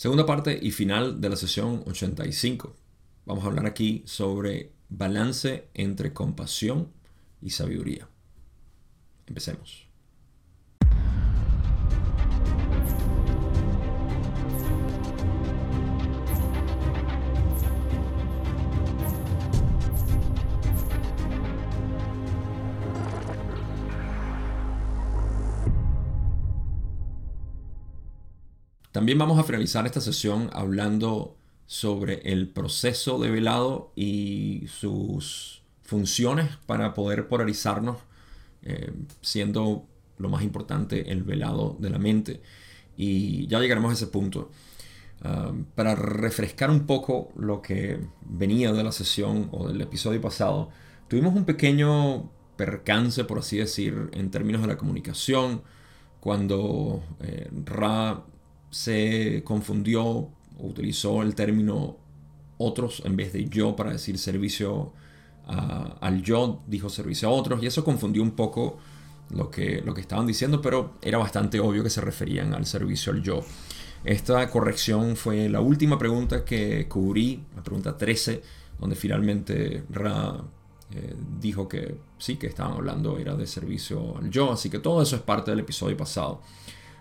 Segunda parte y final de la sesión 85. Vamos a hablar aquí sobre balance entre compasión y sabiduría. Empecemos. También vamos a finalizar esta sesión hablando sobre el proceso de velado y sus funciones para poder polarizarnos, eh, siendo lo más importante el velado de la mente. Y ya llegaremos a ese punto. Ah, para refrescar un poco lo que venía de la sesión o del episodio pasado, tuvimos un pequeño percance, por así decir, en términos de la comunicación, cuando eh, Ra se confundió utilizó el término otros en vez de yo para decir servicio al yo, dijo servicio a otros, y eso confundió un poco lo que, lo que estaban diciendo, pero era bastante obvio que se referían al servicio al yo. Esta corrección fue la última pregunta que cubrí, la pregunta 13, donde finalmente Ra eh, dijo que sí, que estaban hablando era de servicio al yo, así que todo eso es parte del episodio pasado.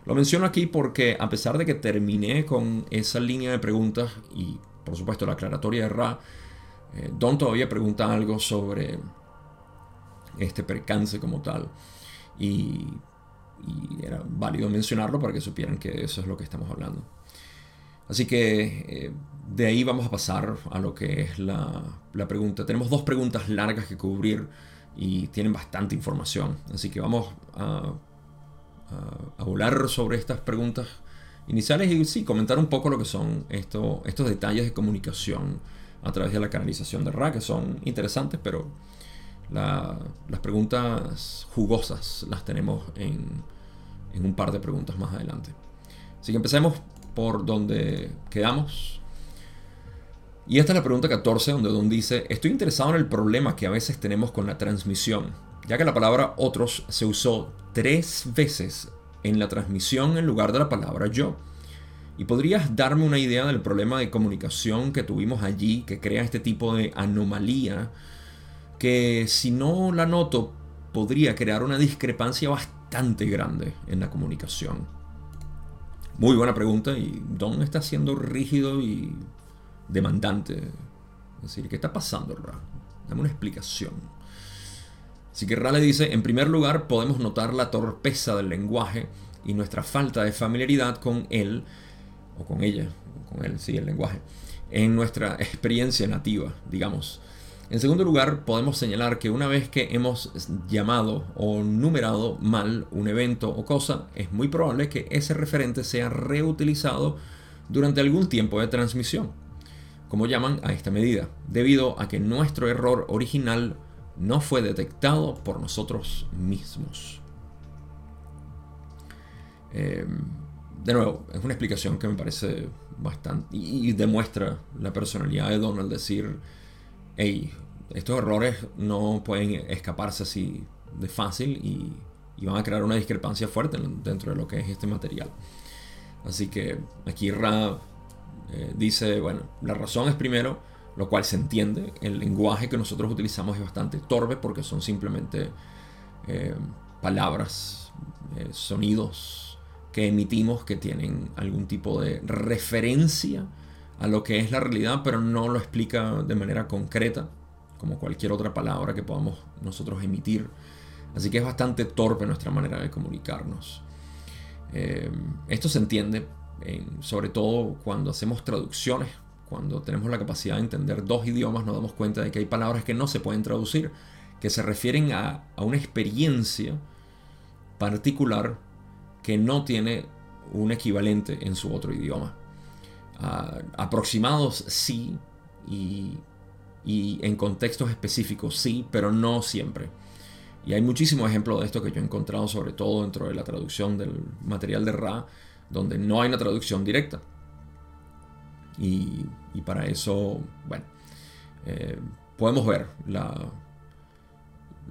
Lo menciono aquí porque a pesar de que terminé con esa línea de preguntas y por supuesto la aclaratoria de Ra, eh, Don todavía pregunta algo sobre este percance como tal. Y, era válido mencionarlo para que supieran que eso es lo que estamos hablando. Así que eh, de ahí vamos a pasar a lo que es la, la pregunta. Tenemos dos preguntas largas que cubrir y tienen bastante información. Así que vamos a a, volar sobre estas preguntas iniciales y sí, comentar un poco lo que son esto, estos detalles de comunicación a través de la canalización de Ra, que son interesantes, pero las preguntas jugosas las tenemos en, en un par de preguntas más adelante. Así que empecemos por donde quedamos. Y esta es la pregunta 14, donde Don dice, estoy interesado en el problema que a veces tenemos con la transmisión ya que la palabra otros se usó tres veces en la transmisión en lugar de la palabra yo. ¿Y podrías darme una idea del problema de comunicación que tuvimos allí que crea este tipo de anomalía que si no la noto podría crear una discrepancia bastante grande en la comunicación? Muy buena pregunta y Don está siendo rígido y demandante. Es decir, ¿qué está pasando, Ra? Dame una explicación. Así que Rale dice, en primer lugar podemos notar la torpeza del lenguaje y nuestra falta de familiaridad con él, o con ella, con él, sí, el lenguaje, en nuestra experiencia nativa, digamos. En segundo lugar, podemos señalar que una vez que hemos llamado o numerado mal un evento o cosa, es muy probable que ese referente sea reutilizado durante algún tiempo de transmisión, como llaman a esta medida, debido a que nuestro error original no fue detectado por nosotros mismos. Em, de nuevo, es una explicación que me parece bastante y, demuestra la personalidad de Donald decir, hey, estos errores no pueden escaparse así de fácil y, van a crear una discrepancia fuerte dentro de lo que es este material. Así que aquí Ra eh, dice, bueno, la razón es primero lo cual se entiende. El lenguaje que nosotros utilizamos es bastante torpe porque son simplemente eh, palabras, eh, sonidos que emitimos que tienen algún tipo de referencia a lo que es la realidad, pero no lo explica de manera concreta, como cualquier otra palabra que podamos nosotros emitir. Así que es bastante torpe nuestra manera de comunicarnos. Eh, esto se entiende sobre todo cuando hacemos traducciones cuando tenemos la capacidad de entender dos idiomas, nos damos cuenta de que hay palabras que no se pueden traducir, que se refieren a, una experiencia particular que no tiene un equivalente en su otro idioma. Ah, aproximados sí y, y, en contextos específicos sí, pero no siempre. Y hay muchísimos ejemplos de esto que yo he encontrado, sobre todo dentro de la traducción del material de Ra, donde no hay una traducción directa. Y, para eso, bueno, eh, podemos ver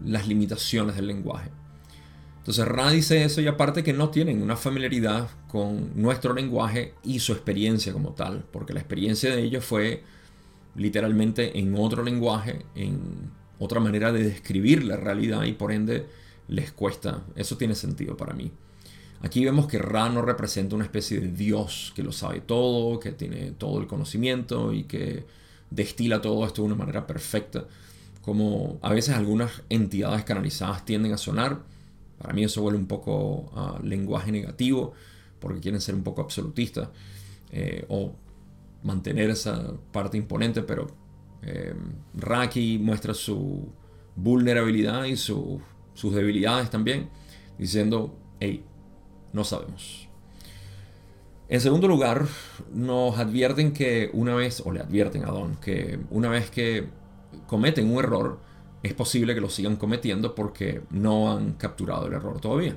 las limitaciones del lenguaje. Entonces Ra dice eso y aparte que no tienen una familiaridad con nuestro lenguaje y su experiencia como tal, porque la experiencia de ellos fue literalmente en otro lenguaje, en otra manera de describir la realidad y por ende les cuesta. Eso tiene sentido para mí. Aquí vemos que Ra no representa una especie de Dios que lo sabe todo, que tiene todo el conocimiento y que destila todo esto de una manera perfecta, como a veces algunas entidades canalizadas tienden a sonar para mí eso huele un poco a lenguaje negativo, porque quieren ser un poco absolutistas eh, o mantener esa parte imponente, pero eh, Raki muestra su vulnerabilidad y sus debilidades también, diciendo, hey, no sabemos. En segundo lugar, nos advierten que una vez, o le advierten a Don, que una vez que cometen un error, es posible que lo sigan cometiendo porque no han capturado el error todavía.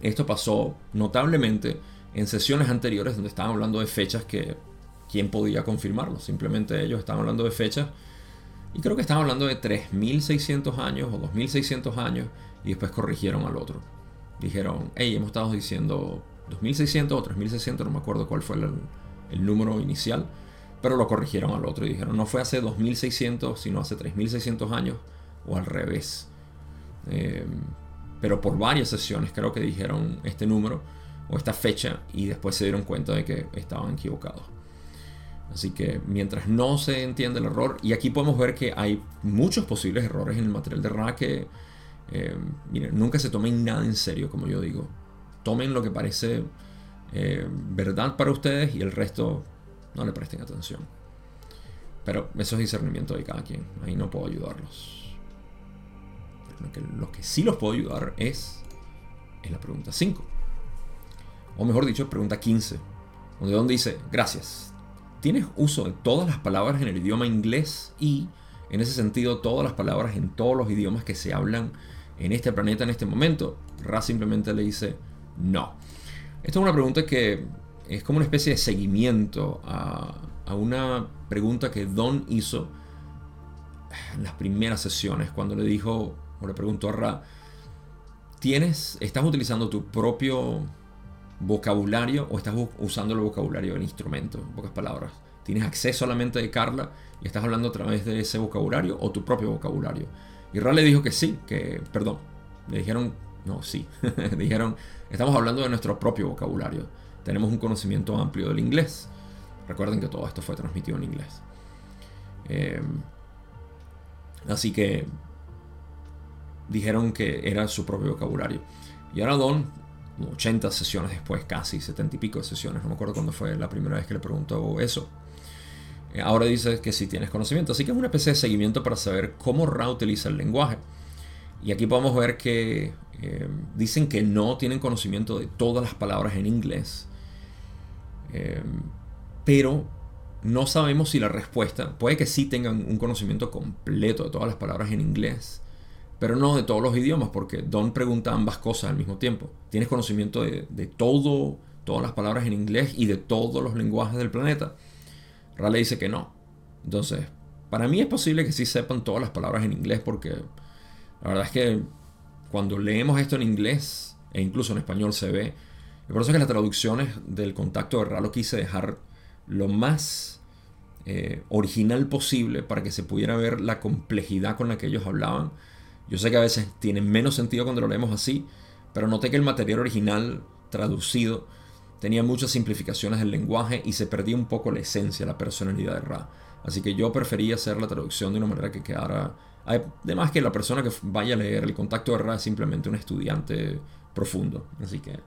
Esto pasó notablemente en sesiones anteriores donde estaban hablando de fechas que quién podía confirmarlo. Simplemente ellos estaban hablando de fechas y creo que estaban hablando de 3600 años o 2600 años y después corrigieron al otro. Dijeron, hey, hemos estado diciendo 2600 o 3600, no me acuerdo cuál fue el, el número inicial pero lo corrigieron al otro y dijeron, no fue hace 2600, sino hace 3600 años, o al revés. Em, pero por varias sesiones creo que dijeron este número o esta fecha y después se dieron cuenta de que estaban equivocados. Así que mientras no se entiende el error, y aquí podemos ver que hay muchos posibles errores en el material de Ra que, em, miren, nunca se tomen nada en serio, como yo digo. Tomen lo que parece em, verdad para ustedes y el resto no le presten atención. Pero eso es discernimiento de cada quien. Ahí no puedo ayudarlos. Lo que, sí los puedo ayudar es la pregunta 5. O mejor dicho, pregunta 15. Donde dice, gracias. ¿Tienes uso de todas las palabras en el idioma inglés y, en ese sentido, todas las palabras en todos los idiomas que se hablan en este planeta en este momento? Ra simplemente le dice, no. Esta es una pregunta que es como una especie de seguimiento a, una pregunta que Don hizo en las primeras sesiones, cuando le dijo, o le preguntó a Ra, ¿tienes, estás utilizando tu propio vocabulario o estás usando el vocabulario del instrumento? En pocas palabras. ¿Tienes acceso a la mente de Carla y estás hablando a través de ese vocabulario o tu propio vocabulario? Y le dijo que sí, que, perdón, le dijeron, no, sí, dijeron, estamos hablando de nuestro propio vocabulario tenemos un conocimiento amplio del inglés. Recuerden que todo esto fue transmitido en inglés. Eh, así que dijeron que era su propio vocabulario. Y ahora Don, 80 sesiones después, casi 70 y pico de sesiones, no me acuerdo cuándo fue la primera vez que le preguntó eso. Eh, ahora dice que sí tienes conocimiento. Así que es una especie de seguimiento para saber cómo Ra utiliza el lenguaje. Y aquí podemos ver que eh, dicen que no tienen conocimiento de todas las palabras en inglés Em, pero no sabemos si la respuesta, puede que sí tengan un conocimiento completo de todas las palabras en inglés, pero no de todos los idiomas, porque Don pregunta ambas cosas al mismo tiempo. ¿Tienes conocimiento de, todo, todas las palabras en inglés y de todos los lenguajes del planeta? Raleigh dice que no. Entonces, para mí es posible que sí sepan todas las palabras en inglés, porque la verdad es que cuando leemos esto en inglés, e incluso en español se ve, y por eso es que las traducciones del contacto de Ra quise dejar lo más eh, original posible para que se pudiera ver la complejidad con la que ellos hablaban. Yo sé que a veces tiene menos sentido cuando lo leemos así, pero noté que el material original traducido tenía muchas simplificaciones del lenguaje y se perdía un poco la esencia, la personalidad de Ra. Así que yo prefería hacer la traducción de una manera que quedara... Además que la persona que vaya a leer el contacto de Ra es simplemente un estudiante profundo. Así que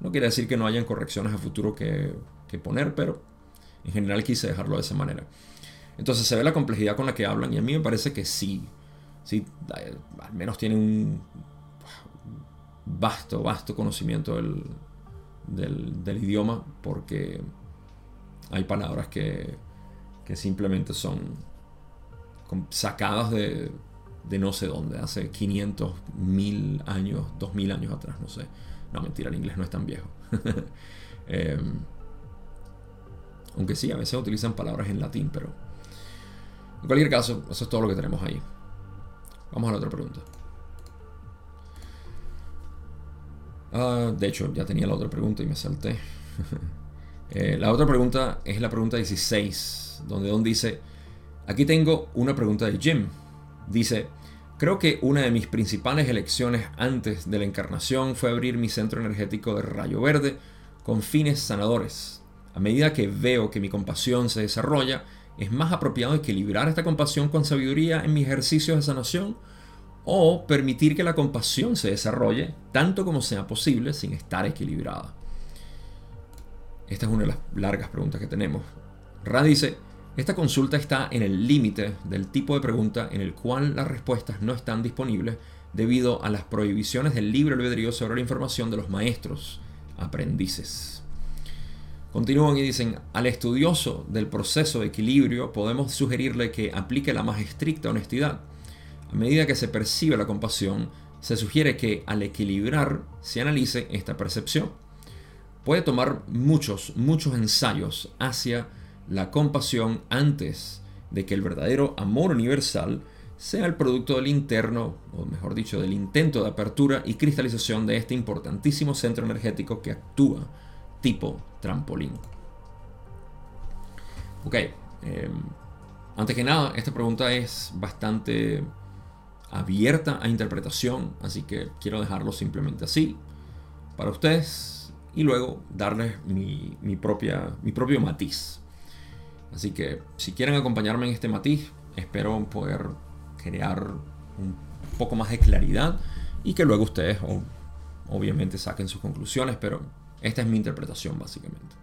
no quiere decir que no hayan correcciones a futuro que, poner, pero en general quise dejarlo de esa manera. Entonces se ve la complejidad con la que hablan y a mí me parece que sí, sí, eh, al menos tienen un vasto, vasto conocimiento del, del, idioma porque hay palabras que, que simplemente son sacadas de, de no sé dónde, hace 500, 1000 años, 2000 años atrás, no sé. No, mentira, el inglés no es tan viejo. Em, aunque sí, a veces utilizan palabras en latín, pero... En cualquier caso, eso es todo lo que tenemos ahí. Vamos a la otra pregunta. Ah, de hecho, ya tenía la otra pregunta y me salté. Eh, la otra pregunta es la pregunta 16, donde Don dice, aquí tengo una pregunta de Jim. Dice, creo que una de mis principales elecciones antes de la encarnación fue abrir mi centro energético de rayo verde con fines sanadores. A medida que veo que mi compasión se desarrolla, es más apropiado equilibrar esta compasión con sabiduría en mis ejercicios de sanación o permitir que la compasión se desarrolle tanto como sea posible sin estar equilibrada. Esta es una de las largas preguntas que tenemos. Ra dice, esta consulta está en el límite del tipo de pregunta en el cual las respuestas no están disponibles debido a las prohibiciones del libre albedrío sobre la información de los maestros aprendices. Continúan y dicen, al estudioso del proceso de equilibrio podemos sugerirle que aplique la más estricta honestidad. A medida que se percibe la compasión, se sugiere que al equilibrar se analice esta percepción puede tomar muchos, muchos ensayos hacia la compasión antes de que el verdadero amor universal sea el producto del interno, o mejor dicho, del intento de apertura y cristalización de este importantísimo centro energético que actúa tipo trampolín. Ok, em, antes que nada, esta pregunta es bastante abierta a interpretación, así que quiero dejarlo simplemente así. Para ustedes, y luego darles mi, propia, mi propio matiz. Así que si quieren acompañarme en este matiz, espero poder crear un poco más de claridad y que luego ustedes obviamente saquen sus conclusiones, pero esta es mi interpretación básicamente.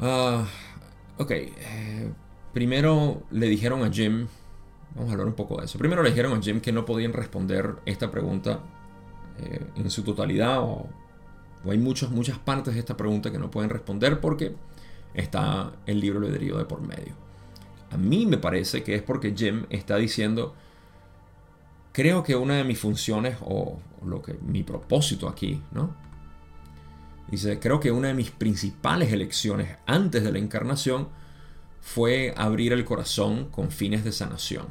Ah, ok, eh, primero le dijeron a Jim, vamos a hablar un poco de eso, primero le dijeron a Jim que no podían responder esta pregunta eh, en su totalidad o o hay muchas, muchas partes de esta pregunta que no pueden responder porque está el libro albedrío de por medio. A mí me parece que es porque Jim está diciendo, creo que una de mis funciones o, lo que mi propósito aquí, ¿no? Dice, creo que una de mis principales elecciones antes de la encarnación fue abrir el corazón con fines de sanación.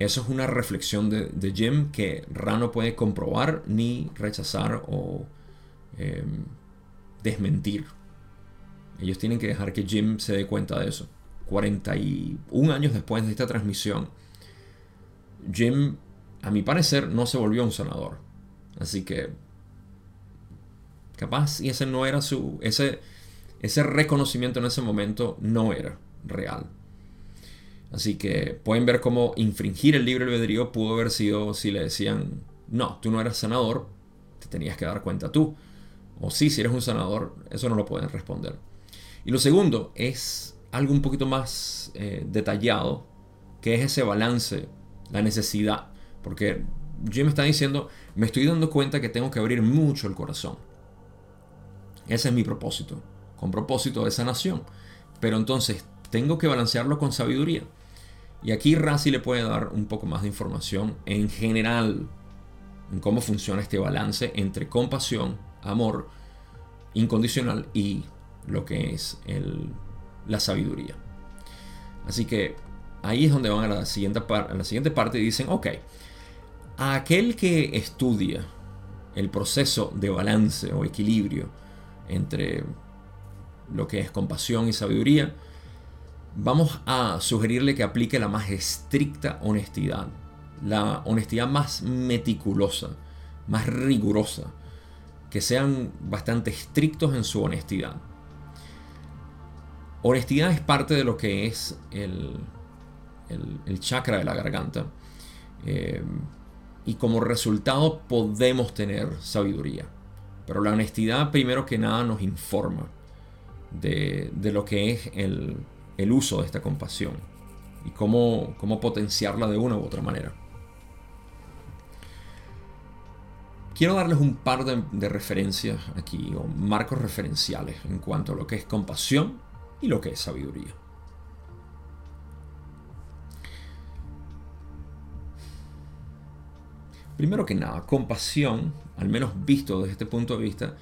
Eso es una reflexión de, Jim que Ra no puede comprobar ni rechazar o Em, desmentir. Ellos tienen que dejar que Jim se dé cuenta de eso. 41 años después de esta transmisión, Jim, a mi parecer, no se volvió un sanador. Así que, capaz, y ese no era su. Ese, ese reconocimiento en ese momento no era real. Así que pueden ver cómo infringir el libre albedrío pudo haber sido si le decían, no, tú no eras sanador, te tenías que dar cuenta tú. O sí, si eres un sanador, eso no lo pueden responder. Y lo segundo es algo un poquito más eh, detallado, que es ese balance, la necesidad. Porque Jim está diciendo, me estoy dando cuenta que tengo que abrir mucho el corazón. Ese es mi propósito, con propósito de sanación. Pero entonces tengo que balancearlo con sabiduría. Y aquí Razi le puede dar un poco más de información en general en cómo funciona este balance entre compasión amor incondicional y lo que es la sabiduría. Así que ahí es donde van a la siguiente, a la siguiente parte y dicen, ok, a aquel que estudia el proceso de balance o equilibrio entre lo que es compasión y sabiduría, vamos a sugerirle que aplique la más estricta honestidad, la honestidad más meticulosa, más rigurosa, que sean bastante estrictos en su honestidad. Honestidad es parte de lo que es el, el, chakra de la garganta. Eh, y como resultado podemos tener sabiduría. Pero la honestidad primero que nada nos informa de, lo que es el, el, uso de esta compasión y cómo, cómo potenciarla de una u otra manera. Quiero darles un par de, referencias aquí, o marcos referenciales en cuanto a lo que es compasión y lo que es sabiduría. Primero que nada, compasión, al menos visto desde este punto de vista,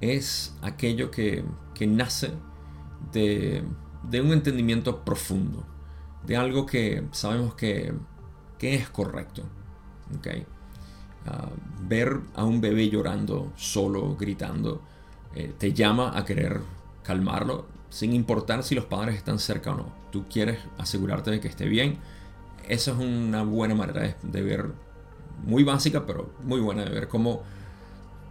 es aquello que, nace de, un entendimiento profundo, de algo que sabemos que, es correcto. ¿okay? ah, ver a un bebé llorando, solo, gritando, eh, te llama a querer calmarlo, sin importar si los padres están cerca o no. Tú quieres asegurarte de que esté bien. Esa es una buena manera de, ver, muy básica, pero muy buena de ver cómo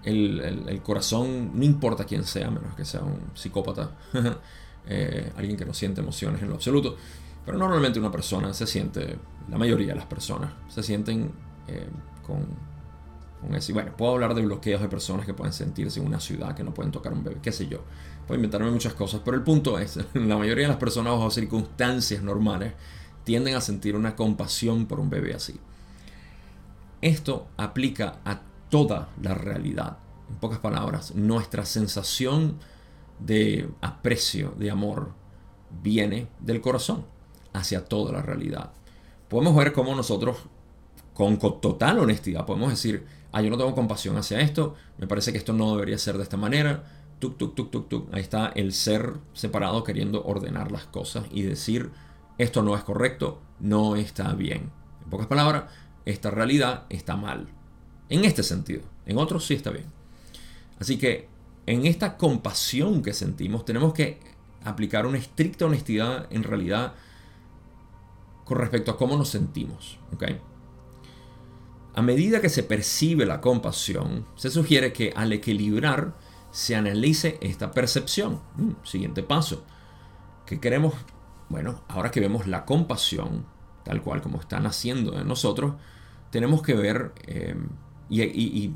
el, corazón, no importa quién sea, menos que sea un psicópata, eh, alguien que no siente emociones en lo absoluto, pero normalmente una persona se siente, la mayoría de las personas se sienten eh, con, con ese. Bueno, puedo hablar de bloqueos de personas que pueden sentirse en una ciudad que no pueden tocar un bebé, qué sé yo. Puedo inventarme muchas cosas, pero el punto es, la mayoría de las personas bajo circunstancias normales tienden a sentir una compasión por un bebé así. Esto aplica a toda la realidad. En pocas palabras, nuestra sensación de aprecio, de amor, viene del corazón hacia toda la realidad. Podemos ver cómo nosotros, con total honestidad, podemos decir, ah, yo no tengo compasión hacia esto, me parece que esto no debería ser de esta manera, tuk, tuk, tuk, tuk, tuk. Ahí está el ser separado queriendo ordenar las cosas y decir, esto no es correcto, no está bien. En pocas palabras, esta realidad está mal. En este sentido. En otros sí está bien. Así que en esta compasión que sentimos tenemos que aplicar una estricta honestidad en realidad con respecto a cómo nos sentimos. A medida que se percibe la compasión, se sugiere que al equilibrar se analice esta percepción. Mm, siguiente paso. Que queremos, bueno, ahora que vemos la compasión, tal cual como está naciendo en nosotros, tenemos que ver eh, y, em,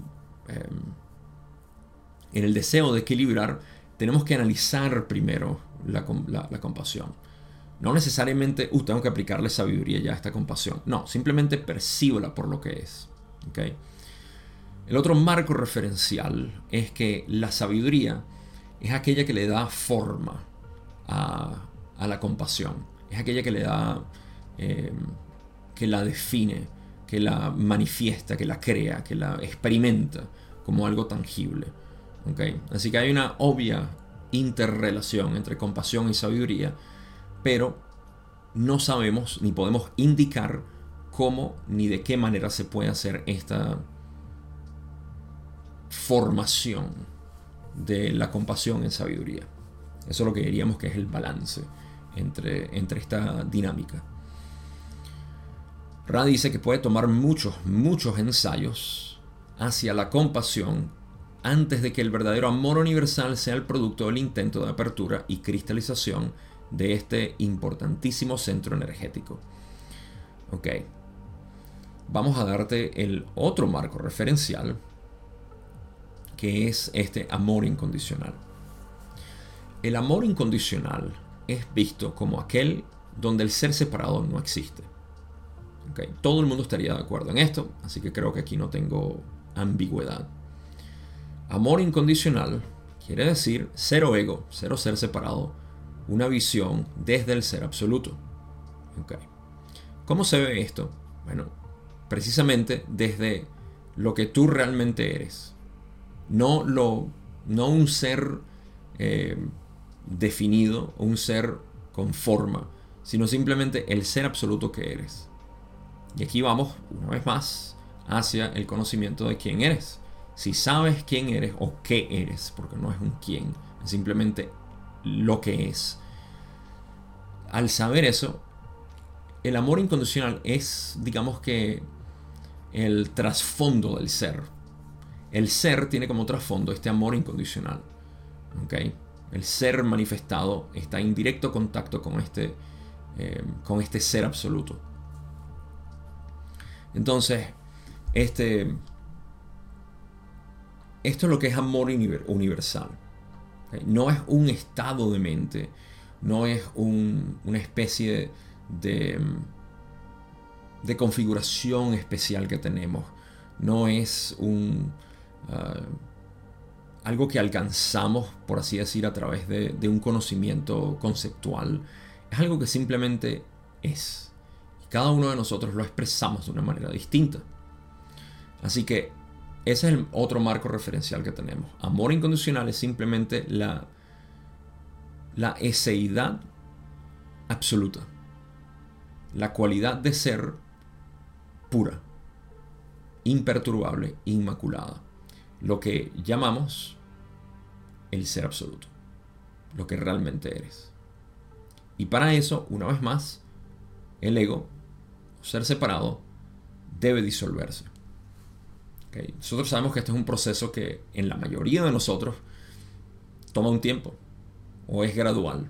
en el deseo de equilibrar, tenemos que analizar primero la, compasión. No necesariamente, uh, tengo que aplicarle sabiduría ya a esta compasión. No, simplemente percíbola por lo que es. El otro marco referencial es que la sabiduría es aquella que le da forma a, la compasión. Es aquella que le da, em, que la define, que la manifiesta, que la crea, que la experimenta como algo tangible. ¿Okay? Así que hay una obvia interrelación entre compasión y sabiduría, pero no sabemos ni podemos indicar cómo ni de qué manera se puede hacer esta formación de la compasión en sabiduría. Eso es lo que diríamos que es el balance entre, entre esta dinámica. Ra dice que puede tomar muchos, muchos ensayos hacia la compasión antes de que el verdadero amor universal sea el producto del intento de apertura y cristalización de este importantísimo centro energético. Ok. Vamos a darte el otro marco referencial, que es este amor incondicional. El amor incondicional es visto como aquel donde el ser separado no existe. Todo el mundo estaría de acuerdo en esto, así que creo que aquí no tengo ambigüedad. Amor incondicional quiere decir cero ego, cero ser separado, una visión desde el ser absoluto. ¿Cómo se ve esto? Bueno, precisamente desde lo que tú realmente eres. No, lo, no un ser eh, definido un ser con forma, sino simplemente el ser absoluto que eres. Y aquí vamos, una vez más, hacia el conocimiento de quién eres. Si sabes quién eres o qué eres, porque no es un quién, es simplemente lo que es. Al saber eso, el amor incondicional es, digamos que, el trasfondo del ser. El ser tiene como trasfondo este amor incondicional. ¿okay? El ser manifestado está en directo contacto con este, eh, con este ser absoluto. Entonces, este, esto es lo que es amor universal. No es un estado de mente, no es una especie de, de, configuración especial que tenemos, no es un, ah, algo que alcanzamos, por así decir, a través de, de un conocimiento conceptual. Es algo que simplemente es cada uno de nosotros lo expresamos de una manera distinta. Así que ese es el otro marco referencial que tenemos. Amor incondicional es simplemente la, la eseidad absoluta. La cualidad de ser pura. imperturbable, inmaculada. Lo que llamamos el ser absoluto. Lo que realmente eres. Y para eso, una vez más, el ego, ser separado, debe disolverse. Nosotros sabemos que este es un proceso que en la mayoría de nosotros toma un tiempo o es gradual.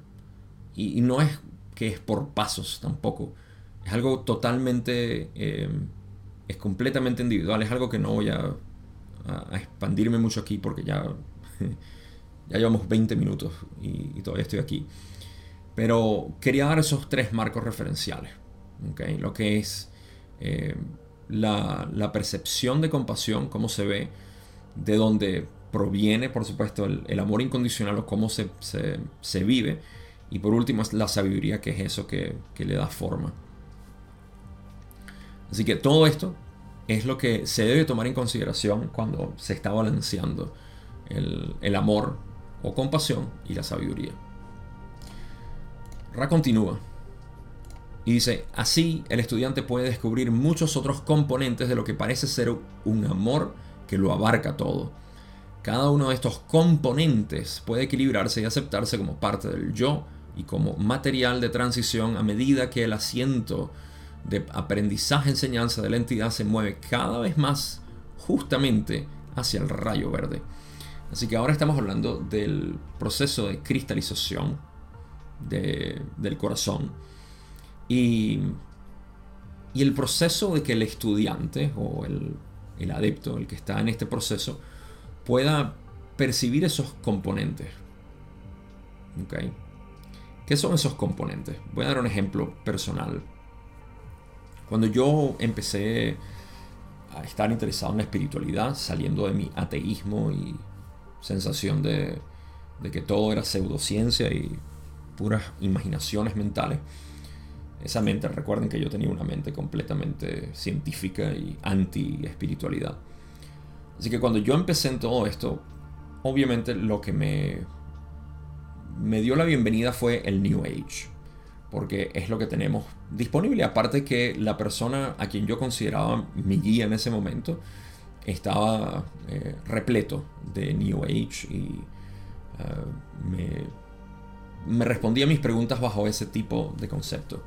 Y, no es que es por pasos tampoco. Es algo totalmente, eh, es completamente individual. Es algo que no voy a, expandirme mucho aquí porque ya, ya llevamos 20 minutos y, todavía estoy aquí. Pero quería dar esos tres marcos referenciales. Lo que es eh, la, percepción de compasión, cómo se ve, de dónde proviene, por supuesto, el, amor incondicional o cómo se, vive. Y por último la sabiduría, que es eso que, le da forma. Así que todo esto es lo que se debe tomar en consideración cuando se está balanceando el, el amor o compasión y la sabiduría. Ra continúa. Y dice, así el estudiante puede descubrir muchos otros componentes de lo que parece ser un amor que lo abarca todo. Cada uno de estos componentes puede equilibrarse y aceptarse como parte del yo y como material de transición a medida que el asiento de aprendizaje-enseñanza de la entidad se mueve cada vez más justamente hacia el rayo verde. Así que ahora estamos hablando del proceso de cristalización del corazón y, el proceso de que el estudiante o el, adepto, el que está en este proceso, pueda percibir esos componentes. ¿Okay? ¿Qué son esos componentes? Voy a dar un ejemplo personal. Cuando yo empecé a estar interesado en la espiritualidad, saliendo de mi ateísmo y sensación de que todo era pseudociencia y puras imaginaciones mentales, esa mente, recuerden que yo tenía una mente completamente científica y anti-espiritualidad. Así que cuando yo empecé en todo esto, obviamente lo que me, me dio la bienvenida fue el New Age, porque es lo que tenemos disponible. Aparte que la persona a quien yo consideraba mi guía en ese momento estaba eh, repleto de New Age y eh, me, me respondía a mis preguntas bajo ese tipo de concepto.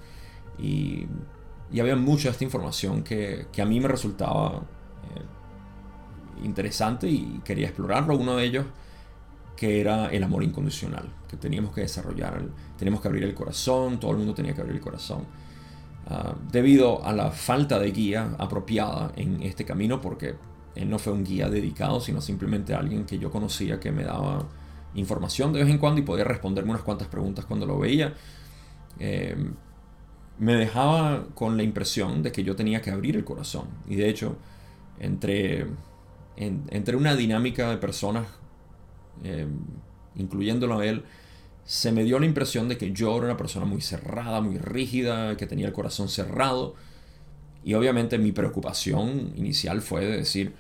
Y, había mucha de esta información que, a mí me resultaba eh, interesante y quería explorarlo. Uno de ellos que era el amor incondicional, que teníamos que desarrollar, teníamos que abrir el corazón, todo el mundo tenía que abrir el corazón. Ah, debido a la falta de guía apropiada en este camino, porque él no fue un guía dedicado, sino simplemente alguien que yo conocía que me daba información de vez en cuando y podía responderme unas cuantas preguntas cuando lo veía. Eh, me dejaba con la impresión de que yo tenía que abrir el corazón. Y de hecho, entre, entre una dinámica de personas, eh, incluyéndolo a él, se me dio la impresión de que yo era una persona muy cerrada, muy rígida, que tenía el corazón cerrado. Y obviamente mi preocupación inicial fue de decir,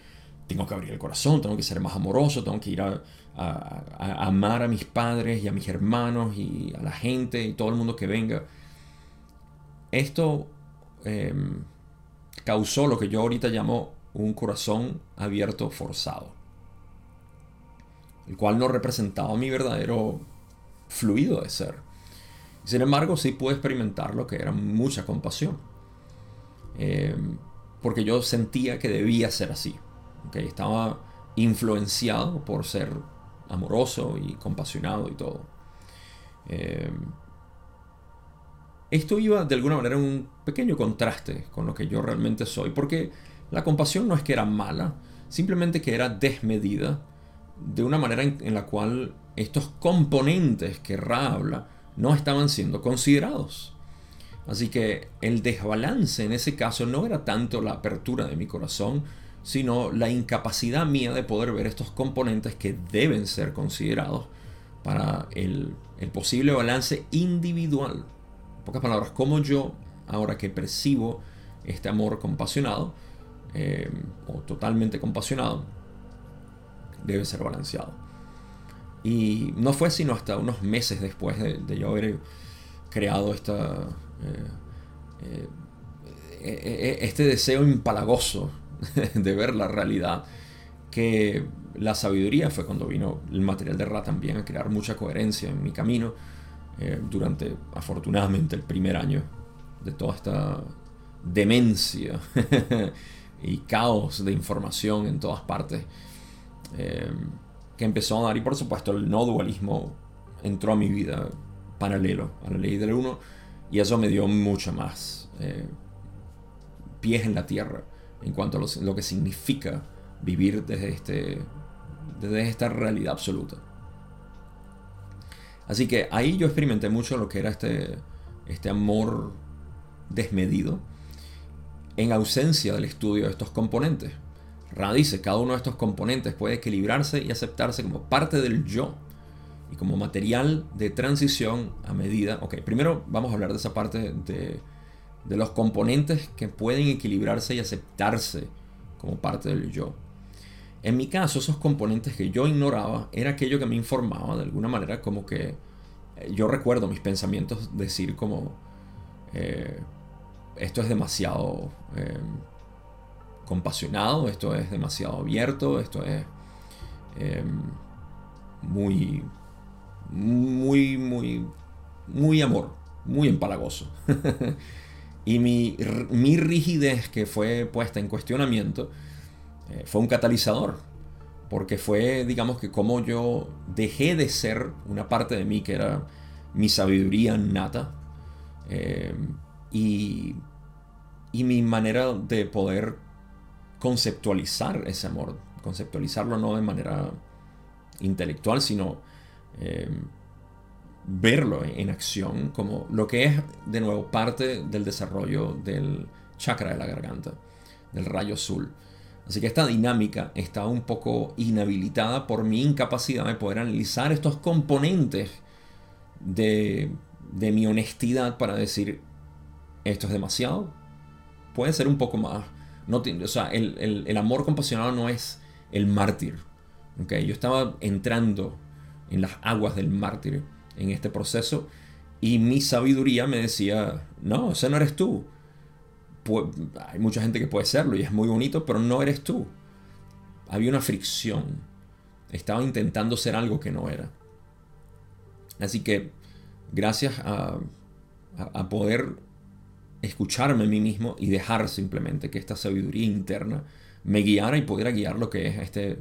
tengo que abrir el corazón, tengo que ser más amoroso, tengo que ir a amar a mis padres y a mis hermanos y a la gente y todo el mundo que venga. Esto em, causó lo que yo ahorita llamo un corazón abierto forzado, el cual no representaba mi verdadero fluido de ser. Sin embargo, sí pude experimentar lo que era mucha compasión, em, porque yo sentía que debía ser así, estaba influenciado por ser amoroso y compasionado y todo. Em, esto iba de alguna manera en un pequeño contraste con lo que yo realmente soy, porque la compasión no es que era mala, simplemente que era desmedida de una manera en, la cual estos componentes que Ra habla no estaban siendo considerados. Así que el desbalance en ese caso no era tanto la apertura de mi corazón, sino la incapacidad mía de poder ver estos componentes que deben ser considerados para el, el posible balance individual pocas palabras, como yo, ahora que percibo este amor compasionado, eh, o totalmente compasionado, debe ser balanceado. Y no fue sino hasta unos meses después de, yo haber creado esta, eh, eh, este deseo impalagoso de ver la realidad, que la sabiduría fue cuando vino el material de Ra también a crear mucha coherencia en mi camino eh, durante, afortunadamente, el primer año de toda esta demencia y caos de información en todas partes eh, que empezó a dar. Y por supuesto, el no dualismo entró a mi vida paralelo a la ley del uno y eso me dio mucho más eh, pies en la tierra en cuanto a lo, que significa vivir desde, este, desde esta realidad absoluta. Así que ahí yo experimenté mucho lo que era este, este amor desmedido en ausencia del estudio de estos componentes. Ra dice, cada uno de estos componentes puede equilibrarse y aceptarse como parte del yo y como material de transición a medida. Ok, primero vamos a hablar de esa parte de, de los componentes que pueden equilibrarse y aceptarse como parte del yo. En mi caso, esos componentes que yo ignoraba era aquello que me informaba de alguna manera como que eh, yo recuerdo mis pensamientos decir como eh, esto es demasiado eh, compasionado, esto es demasiado abierto, esto es muy muy, muy, muy amor, muy empalagoso. y mi, mi, rigidez que fue puesta en cuestionamiento eh, fue un catalizador, porque fue, digamos que como yo dejé de ser una parte de mí que era mi sabiduría nata eh, y, mi manera de poder conceptualizar ese amor, conceptualizarlo no de manera intelectual, sino eh, verlo en acción como lo que es de nuevo parte del desarrollo del chakra de la garganta, del rayo azul. Así que esta dinámica está un poco inhabilitada por mi incapacidad de poder analizar estos componentes de, mi honestidad para decir esto es demasiado, puede ser un poco más. No, o sea, el, amor compasionado no es el mártir. ¿okay? Yo estaba entrando en las aguas del mártir en este proceso. Y mi sabiduría me decía, no, ese no eres tú. Hay mucha gente que puede serlo y es muy bonito, pero no eres tú. Había una fricción. Estaba intentando ser algo que no era. Así que gracias a, poder escucharme a mí mismo y dejar simplemente que esta sabiduría interna me guiara y pudiera guiar lo que es este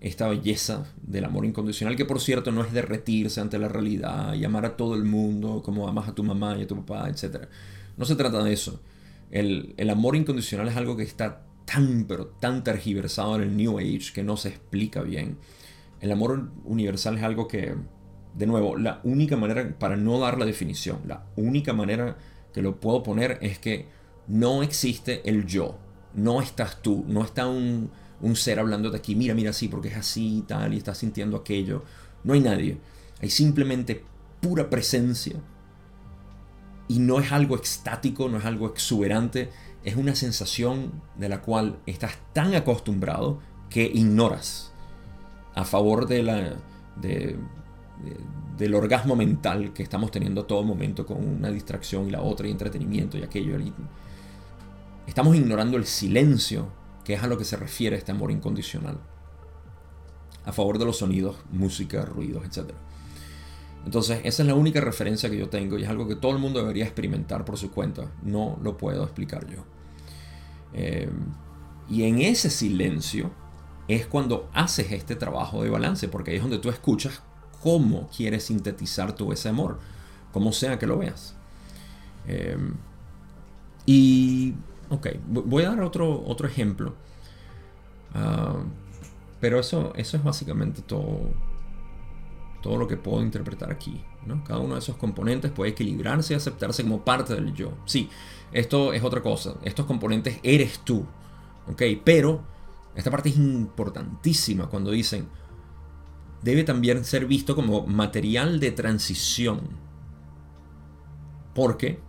esta belleza del amor incondicional, que por cierto no es derretirse ante la realidad y amar a todo el mundo como amas a tu mamá y a tu papá, etc. No se trata de eso. El, amor incondicional es algo que está tan, pero tan tergiversado en el New Age que no se explica bien. El amor universal es algo que, de nuevo, la única manera para no dar la definición, la única manera que lo puedo poner es que no existe el yo, no estás tú, no está un un ser hablando de aquí, mira, mira así, porque es así y tal, y estás sintiendo aquello. No hay nadie. Hay simplemente pura presencia. Y no es algo extático, no es algo exuberante, es una sensación de la cual estás tan acostumbrado que ignoras a favor de la, del orgasmo mental que estamos teniendo todo momento con una distracción y la otra y entretenimiento y aquello. Estamos ignorando el silencio que es a lo que se refiere este amor incondicional. A favor de los sonidos, música, ruidos, etc. Entonces, esa es la única referencia que yo tengo y es algo que todo el mundo debería experimentar por su cuenta. No lo puedo explicar yo. Eh, y en ese silencio es cuando haces este trabajo de balance, porque ahí es donde tú escuchas cómo quieres sintetizar tú ese amor, como sea que lo veas. Eh, y Ok, voy a dar otro, otro ejemplo. Ah, pero eso, eso es básicamente todo, todo lo que puedo interpretar aquí. ¿no? Cada uno de esos componentes puede equilibrarse y aceptarse como parte del yo. Sí, esto es otra cosa. Estos componentes eres tú. ¿ok? Pero esta parte es importantísima cuando dicen, debe también ser visto como material de transición. Porque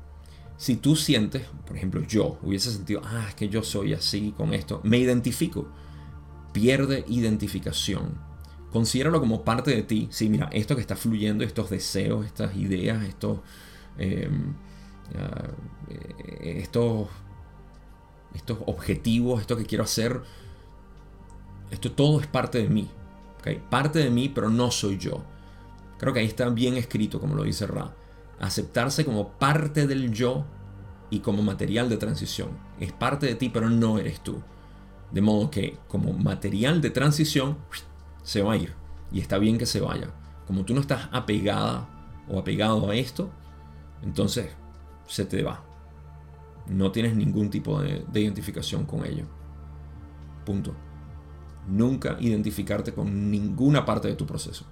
si tú sientes, por ejemplo, yo hubiese sentido, ah, es que yo soy así con esto, me identifico, pierde identificación. Considéralo como parte de ti. Sí, mira, esto que está fluyendo, estos deseos, estas ideas, estos, em, ah, eh, estos estos objetivos, esto que quiero hacer, esto todo es parte de mí. ¿okay? Parte de mí, pero no soy yo. Creo que ahí está bien escrito, como lo dice Ra. Aceptarse como parte del yo y como material de transición. Es parte de ti, pero no eres tú. De modo que como material de transición se va a ir. Y está bien que se vaya. Como tú no estás apegada o apegado a esto, entonces se te va. No tienes ningún tipo de, identificación con ello. Punto. Nunca identificarte con ninguna parte de tu proceso.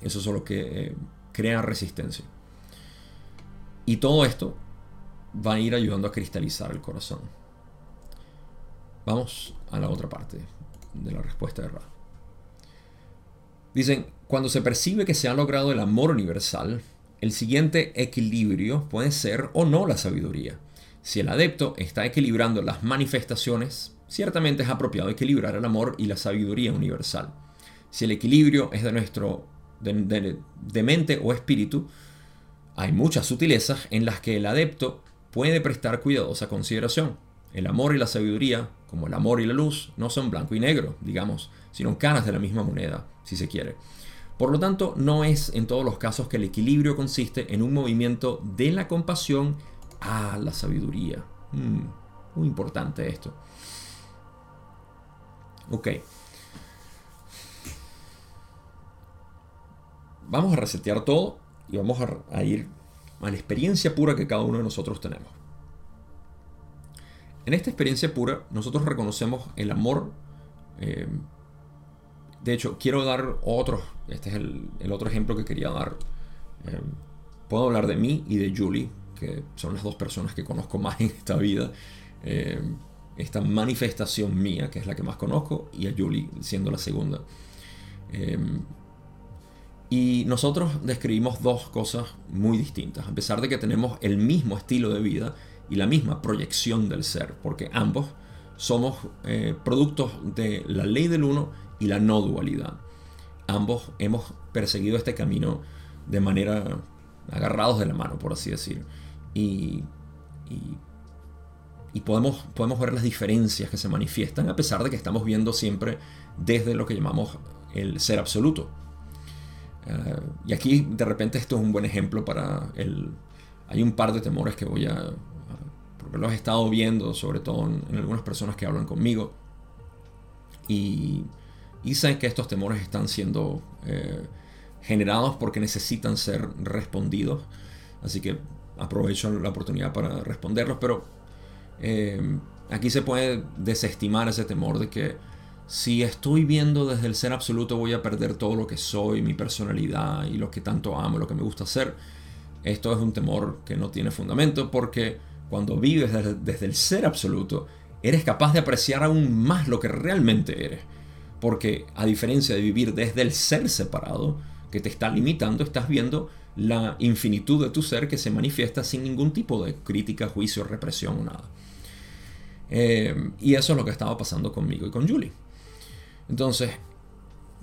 Eso es lo que eh, crea resistencia. Y todo esto va a ir ayudando a cristalizar el corazón. Vamos a la otra parte de la respuesta de Ra. Dicen, cuando se percibe que se ha logrado el amor universal, el siguiente equilibrio puede ser o no la sabiduría. Si el adepto está equilibrando las manifestaciones, ciertamente es apropiado equilibrar el amor y la sabiduría universal. Si el equilibrio es de nuestro de, mente o espíritu, hay muchas sutilezas en las que el adepto puede prestar cuidadosa consideración. El amor y la sabiduría, como el amor y la luz, no son blanco y negro, digamos, sino caras de la misma moneda, si se quiere. Por lo tanto, no es en todos los casos que el equilibrio consiste en un movimiento de la compasión a la sabiduría. Mm, muy importante esto. Ok. Vamos a resetear todo y vamos a, ir a la experiencia pura que cada uno de nosotros tenemos. En esta experiencia pura, nosotros reconocemos el amor eh, de hecho, quiero dar otro, este es el, otro ejemplo que quería dar. Eh, puedo hablar de mí y de Julie, que son las dos personas que conozco más en esta vida. Eh, esta manifestación mía, que es la que más conozco, y a Julie siendo la segunda. Eh, y nosotros describimos dos cosas muy distintas, a pesar de que tenemos el mismo estilo de vida y la misma proyección del ser, porque ambos somos productos de la ley del uno y la no dualidad. Ambos hemos perseguido este camino de manera agarrados de la mano, por así decir. Y, y, podemos, podemos ver las diferencias que se manifiestan a pesar de que estamos viendo siempre desde lo que llamamos el ser absoluto. Eh, y aquí de repente esto es un buen ejemplo para el... Hay un par de temores que voy a... porque los he estado viendo, sobre todo en, en algunas personas que hablan conmigo. Y y sé que estos temores están siendo eh, generados porque necesitan ser respondidos. Así que aprovecho la oportunidad para responderlos. Pero eh, aquí se puede desestimar ese temor de que si estoy viendo desde el ser absoluto voy a perder todo lo que soy, mi personalidad y lo que tanto amo, lo que me gusta hacer. Esto es un temor que no tiene fundamento porque cuando vives desde el ser absoluto, eres capaz de apreciar aún más lo que realmente eres porque a diferencia de vivir desde el ser separado, que te está limitando, estás viendo la infinitud de tu ser que se manifiesta sin ningún tipo de crítica, juicio, represión o nada. Eh, y eso es lo que estaba pasando conmigo y con Julie. Entonces,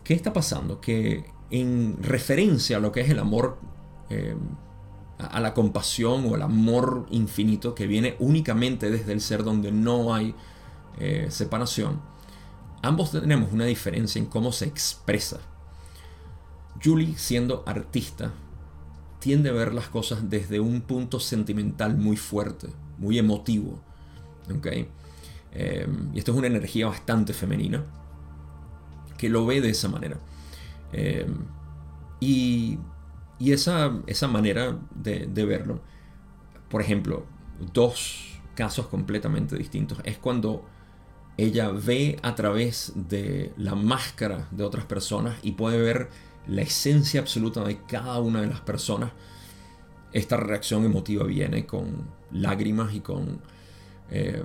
¿qué está pasando? Que en referencia a lo que es el amor, eh, a la compasión o el amor infinito que viene únicamente desde el ser donde no hay eh, separación, Ambos tenemos una diferencia en cómo se expresa. Julie, siendo artista, tiende a ver las cosas desde un punto sentimental muy fuerte, muy emotivo. Eh, y esto es una energía bastante femenina que lo ve de esa manera. Eh, y, esa, esa, manera de, de verlo, por ejemplo, dos casos completamente distintos, es cuando ella ve a través de la máscara de otras personas y puede ver la esencia absoluta de cada una de las personas. Esta reacción emotiva viene con lágrimas y con... Eh,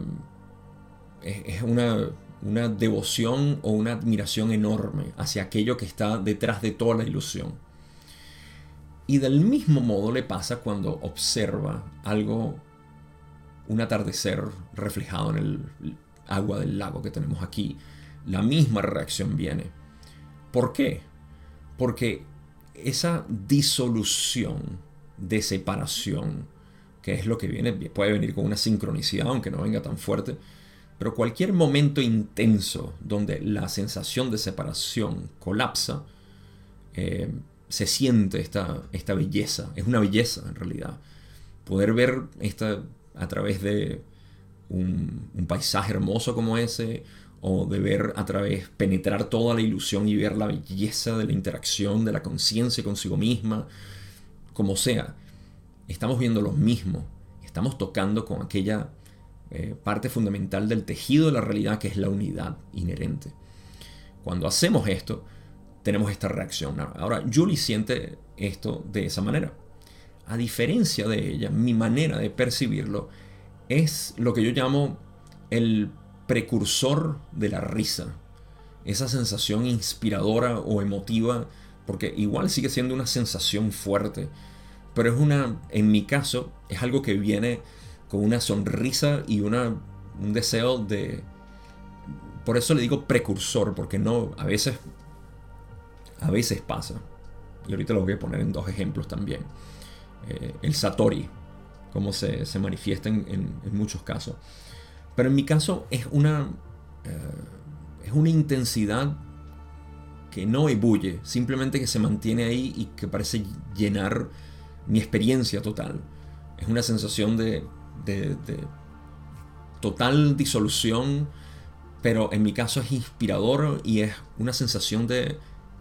es una, una devoción o una admiración enorme hacia aquello que está detrás de toda la ilusión. Y del mismo modo le pasa cuando observa algo, un atardecer reflejado en el agua del lago que tenemos aquí, la misma reacción viene. ¿Por qué? Porque esa disolución de separación que es lo que viene, puede venir con una sincronicidad, aunque no venga tan fuerte, pero cualquier momento intenso donde la sensación de separación colapsa, eh, se siente esta, esta belleza, es una belleza en realidad. Poder ver esta a través de un, paisaje hermoso como ese, o de ver a través, penetrar toda la ilusión y ver la belleza de la interacción, de la conciencia consigo misma, como sea, estamos viendo lo mismo, estamos tocando con aquella eh, parte fundamental del tejido de la realidad que es la unidad inherente. Cuando hacemos esto, tenemos esta reacción. Ahora, Julie siente esto de esa manera. A diferencia de ella, mi manera de percibirlo es lo que yo llamo el precursor de la risa. Esa sensación inspiradora o emotiva, porque igual sigue siendo una sensación fuerte, pero es una, en mi caso, es algo que viene con una sonrisa y una, un deseo de... Por eso le digo precursor, porque no, a veces, a veces pasa. Y ahorita lo voy a poner en dos ejemplos también. Eh, el Satori, como se, se manifiesta en, muchos casos. Pero en mi caso es una, eh, es una intensidad que no ebulle, simplemente que se mantiene ahí y que parece llenar mi experiencia total. Es una sensación de, de, total disolución, pero en mi caso es inspirador y es una sensación de,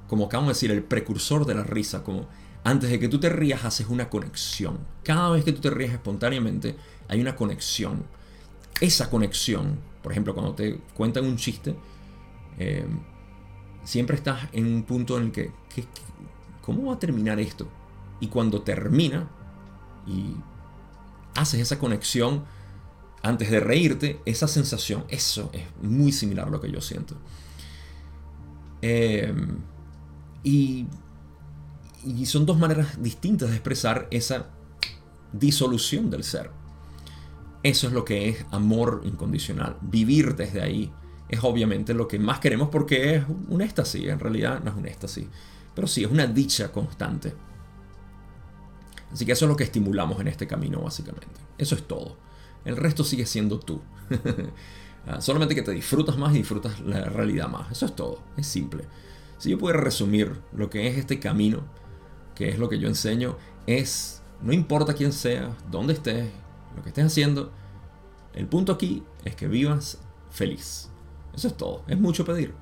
como acabamos de decir, el precursor de la risa, como antes de que tú te rías haces una conexión. Cada vez que tú te rías espontáneamente hay una conexión. Esa conexión, por ejemplo, cuando te cuentan un chiste, eh, siempre estás en un punto en el que, ¿cómo va a terminar esto? Y cuando termina y haces esa conexión antes de reírte, esa sensación, eso es muy similar a lo que yo siento. Em, y, y son dos maneras distintas de expresar esa disolución del ser. Eso es lo que es amor incondicional. Vivir desde ahí es obviamente lo que más queremos porque es un éxtasis. En realidad no es un éxtasis. Pero sí, es una dicha constante. Así que eso es lo que estimulamos en este camino básicamente. Eso es todo. El resto sigue siendo tú. Ah, solamente que te disfrutas más y disfrutas la realidad más. Eso es todo. Es simple. Si yo pudiera resumir lo que es este camino, que es lo que yo enseño, es, no importa quién seas, dónde estés, lo que estés haciendo, el punto aquí es que vivas feliz. Eso es todo. Es mucho pedir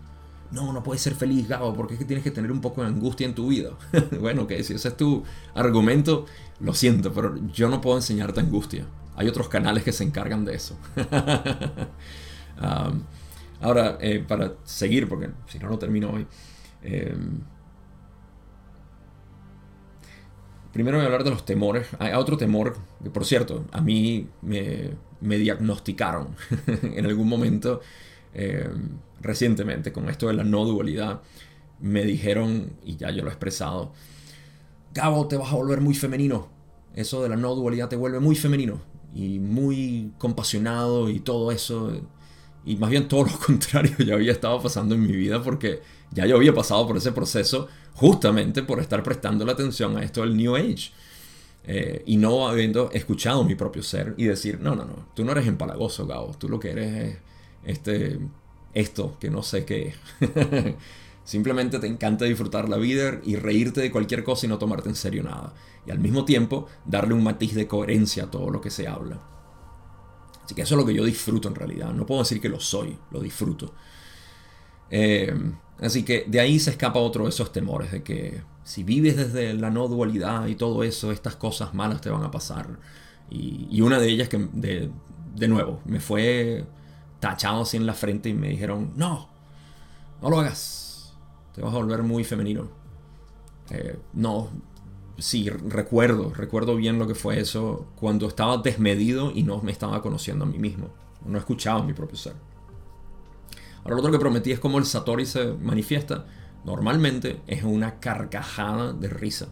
no, no puedes ser feliz, Gabo, porque es que tienes que tener un poco de angustia en tu vida. bueno, que si ese es tu argumento, lo siento, pero yo no puedo enseñarte angustia. Hay otros canales que se encargan de eso. ahora, eh, para seguir, porque si no, no termino hoy. Em, primero voy a hablar de los temores. Hay otro temor, que por cierto, a mí me, me diagnosticaron en algún momento eh, recientemente con esto de la no dualidad, me dijeron, y ya yo lo he expresado, Gabo, te vas a volver muy femenino. Eso de la no dualidad te vuelve muy femenino y muy compasionado y todo eso. Y más bien todo lo contrario ya había estado pasando en mi vida porque ya yo había pasado por ese proceso justamente por estar prestando la atención a esto del New Age. Eh, y no habiendo escuchado mi propio ser y decir, no, no, no, tú no eres empalagoso, Gabo, tú lo que eres es este, esto que no sé qué es. Simplemente te encanta disfrutar la vida y reírte de cualquier cosa y no tomarte en serio nada. Y al mismo tiempo darle un matiz de coherencia a todo lo que se habla. Así que eso es lo que yo disfruto en realidad. No puedo decir que lo soy, lo disfruto. Eh, así que de ahí se escapa otro de esos temores de que si vives desde la no dualidad y todo eso, estas cosas malas te van a pasar. Y, una de ellas que, de, de nuevo, me fue tachado así en la frente y me dijeron, no, no lo hagas, te vas a volver muy femenino. Eh, no, sí, recuerdo, recuerdo bien lo que fue eso cuando estaba desmedido y no me estaba conociendo a mí mismo, no escuchaba a mi propio ser. Ahora lo otro que prometí es cómo el Satori se manifiesta. Normalmente es una carcajada de risa,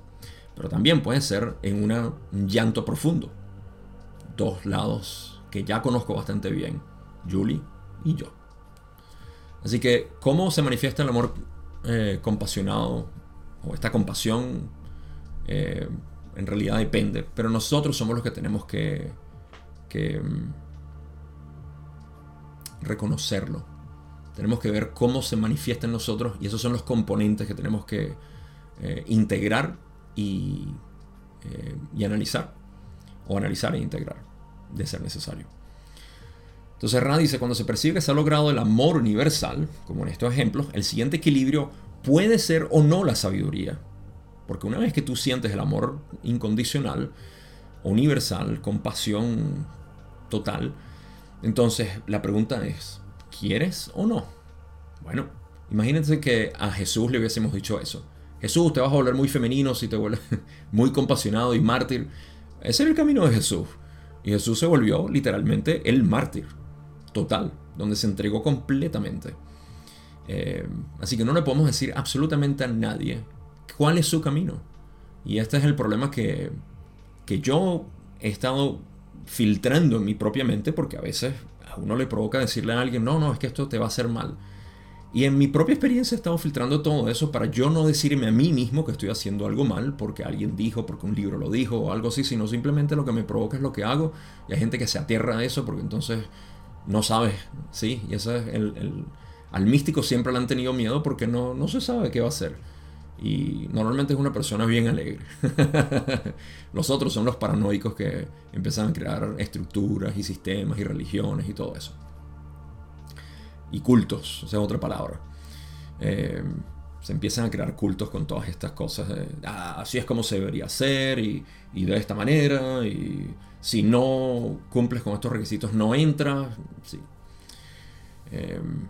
pero también puede ser en un llanto profundo. Dos lados que ya conozco bastante bien Julie y yo. Así que, ¿cómo se manifiesta el amor eh, compasionado o esta compasión? Eh, en realidad depende, pero nosotros somos los que tenemos que, mm, reconocerlo. Tenemos que ver cómo se manifiesta en nosotros y esos son los componentes que tenemos que eh, integrar y, eh, y analizar. O analizar e integrar, de ser necesario. Entonces Ra dice, cuando se percibe que se ha logrado el amor universal, como en estos ejemplos, el siguiente equilibrio puede ser o no la sabiduría. Porque una vez que tú sientes el amor incondicional, universal, compasión total, entonces la pregunta es, ¿quieres o no? Bueno, imagínense que a Jesús le hubiésemos dicho eso. Jesús, te vas a volver muy femenino si te vuelves muy compasionado y mártir. Ese era el camino de Jesús. Y Jesús se volvió literalmente el mártir total, donde se entregó completamente. Eh, así que no le podemos decir absolutamente a nadie cuál es su camino. Y este es el problema que, que yo he estado filtrando en mi propia mente porque a veces a uno le provoca decirle a alguien, no, no, es que esto te va a hacer mal. Y en mi propia experiencia he estado filtrando todo eso para yo no decirme a mí mismo que estoy haciendo algo mal porque alguien dijo, porque un libro lo dijo o algo así, sino simplemente lo que me provoca es lo que hago. Y hay gente que se aterra a eso porque entonces no sabes, ¿sí? Y eso es el, Al místico siempre le han tenido miedo porque no, no se sabe qué va a hacer. Y normalmente es una persona bien alegre. los otros son los paranoicos que empiezan a crear estructuras y sistemas y religiones y todo eso. Y cultos, esa es otra palabra. Eh, se empiezan a crear cultos con todas estas cosas. Ah, así es como se debería hacer y, de esta manera. Y si no cumples con estos requisitos, no entras. Sí. Em,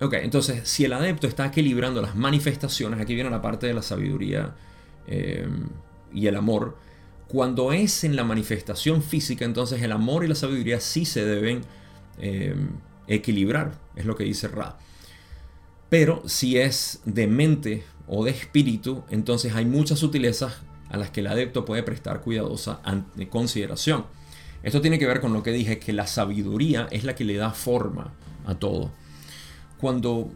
ok, entonces, si el adepto está equilibrando las manifestaciones, aquí viene la parte de la sabiduría em, y el amor. Cuando es en la manifestación física, entonces el amor y la sabiduría sí se deben em, equilibrar, es lo que dice Ra. Pero si es de mente o de espíritu, entonces hay muchas sutilezas a las que el adepto puede prestar cuidadosa consideración. Esto tiene que ver con lo que dije, que la sabiduría es la que le da forma a todo. Cuando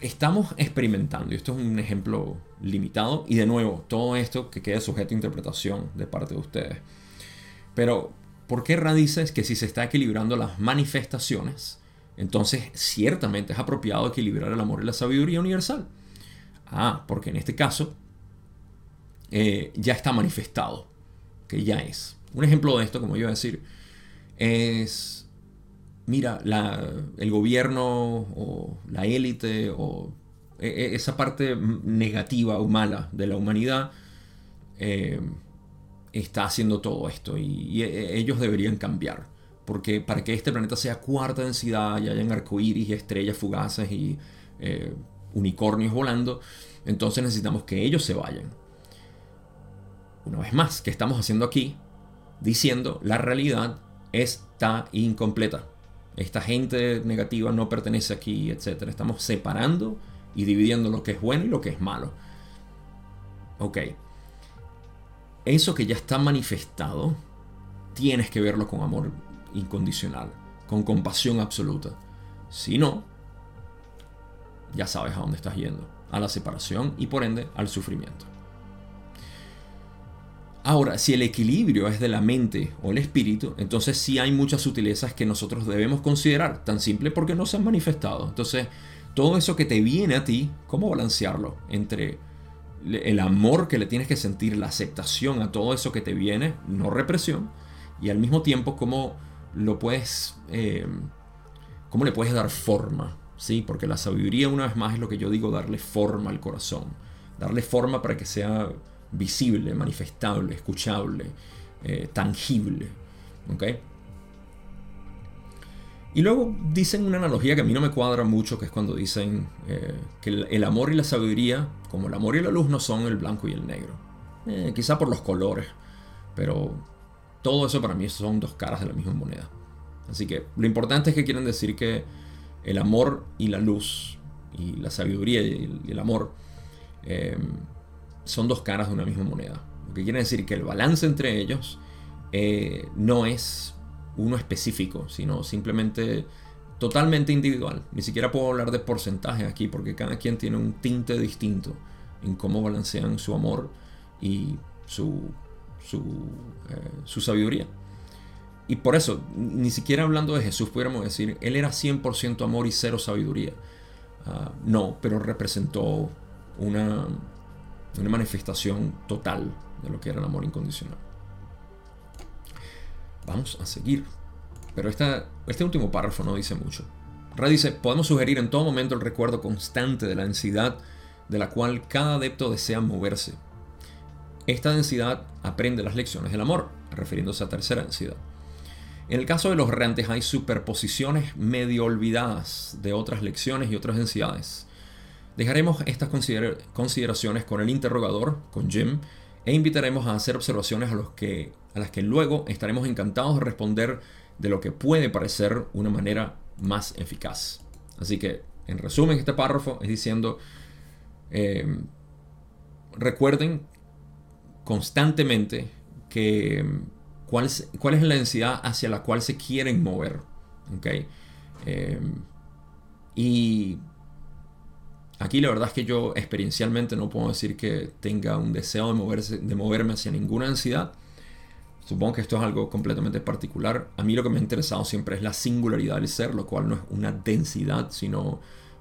estamos experimentando, y esto es un ejemplo limitado, y de nuevo, todo esto que quede sujeto a interpretación de parte de ustedes. Pero, ¿por qué radices que si se está equilibrando las manifestaciones, entonces ciertamente es apropiado equilibrar el amor y la sabiduría universal? Ah, porque en este caso eh, ya está manifestado, que ya es. Un ejemplo de esto, como iba a decir, es, mira, el gobierno o la élite o e, e, esa parte negativa o mala de la humanidad eh, está haciendo todo esto y, e, ellos deberían cambiar. Porque para que este planeta sea cuarta densidad y hayan arcoíris y estrellas fugaces y eh, unicornios volando, entonces necesitamos que ellos se vayan una vez más, ¿qué estamos haciendo aquí? Diciendo la realidad está incompleta. Esta gente negativa no pertenece aquí, etc. Estamos separando y dividiendo lo que es bueno y lo que es malo. Ok. Eso que ya está manifestado, tienes que verlo con amor incondicional, con compasión absoluta. Si no, ya sabes a dónde estás yendo, a la separación y por ende al sufrimiento. Ahora, si el equilibrio es de la mente o el espíritu, entonces sí hay muchas sutilezas que nosotros debemos considerar, tan simple porque no se han manifestado. Entonces, todo eso que te viene a ti, ¿cómo balancearlo entre el amor que le tienes que sentir, la aceptación a todo eso que te viene, no represión, y al mismo tiempo cómo lo puedes, eh, cómo le puedes dar forma, ¿sí? Porque la sabiduría una vez más es lo que yo digo, darle forma al corazón, darle forma para que sea visible, manifestable, escuchable, eh, tangible. Y luego dicen una analogía que a mí no me cuadra mucho, que es cuando dicen eh, que el, amor y la sabiduría, como el amor y la luz, no son el blanco y el negro. Eh, quizá por los colores, pero todo eso para mí son dos caras de la misma moneda. Así que lo importante es que quieren decir que el amor y la luz, y la sabiduría y el, amor, son dos caras de una misma moneda. Lo que quiere decir que el balance entre ellos eh, no es uno específico, sino simplemente totalmente individual. Ni siquiera puedo hablar de porcentaje aquí porque cada quien tiene un tinte distinto en cómo balancean su amor y su su, eh, su sabiduría. Y por eso, ni siquiera hablando de Jesús, pudiéramos decir, Él era 100% amor y cero sabiduría. Ah, no, pero representó una, una manifestación total de lo que era el amor incondicional. Vamos a seguir. Pero este último párrafo no dice mucho. Ra dice, podemos sugerir en todo momento el recuerdo constante de la densidad de la cual cada adepto desea moverse. Esta densidad aprende las lecciones del amor, refiriéndose a tercera densidad. En el caso de los errantes hay superposiciones medio olvidadas de otras lecciones y otras densidades. Dejaremos estas consideraciones con el interrogador, con Jim, e invitaremos a hacer observaciones a, los que, a las que luego estaremos encantados de responder de lo que puede parecer una manera más eficaz. Así que, en resumen, este párrafo es diciendo, eh, recuerden constantemente que cuál es, cuál es la densidad hacia la cual se quieren mover. ¿okay? Em, y aquí la verdad es que yo experiencialmente no puedo decir que tenga un deseo de, moverse, de moverme hacia ninguna densidad. Supongo que esto es algo completamente particular. A mí lo que me ha interesado siempre es la singularidad del ser, lo cual no es una densidad, sino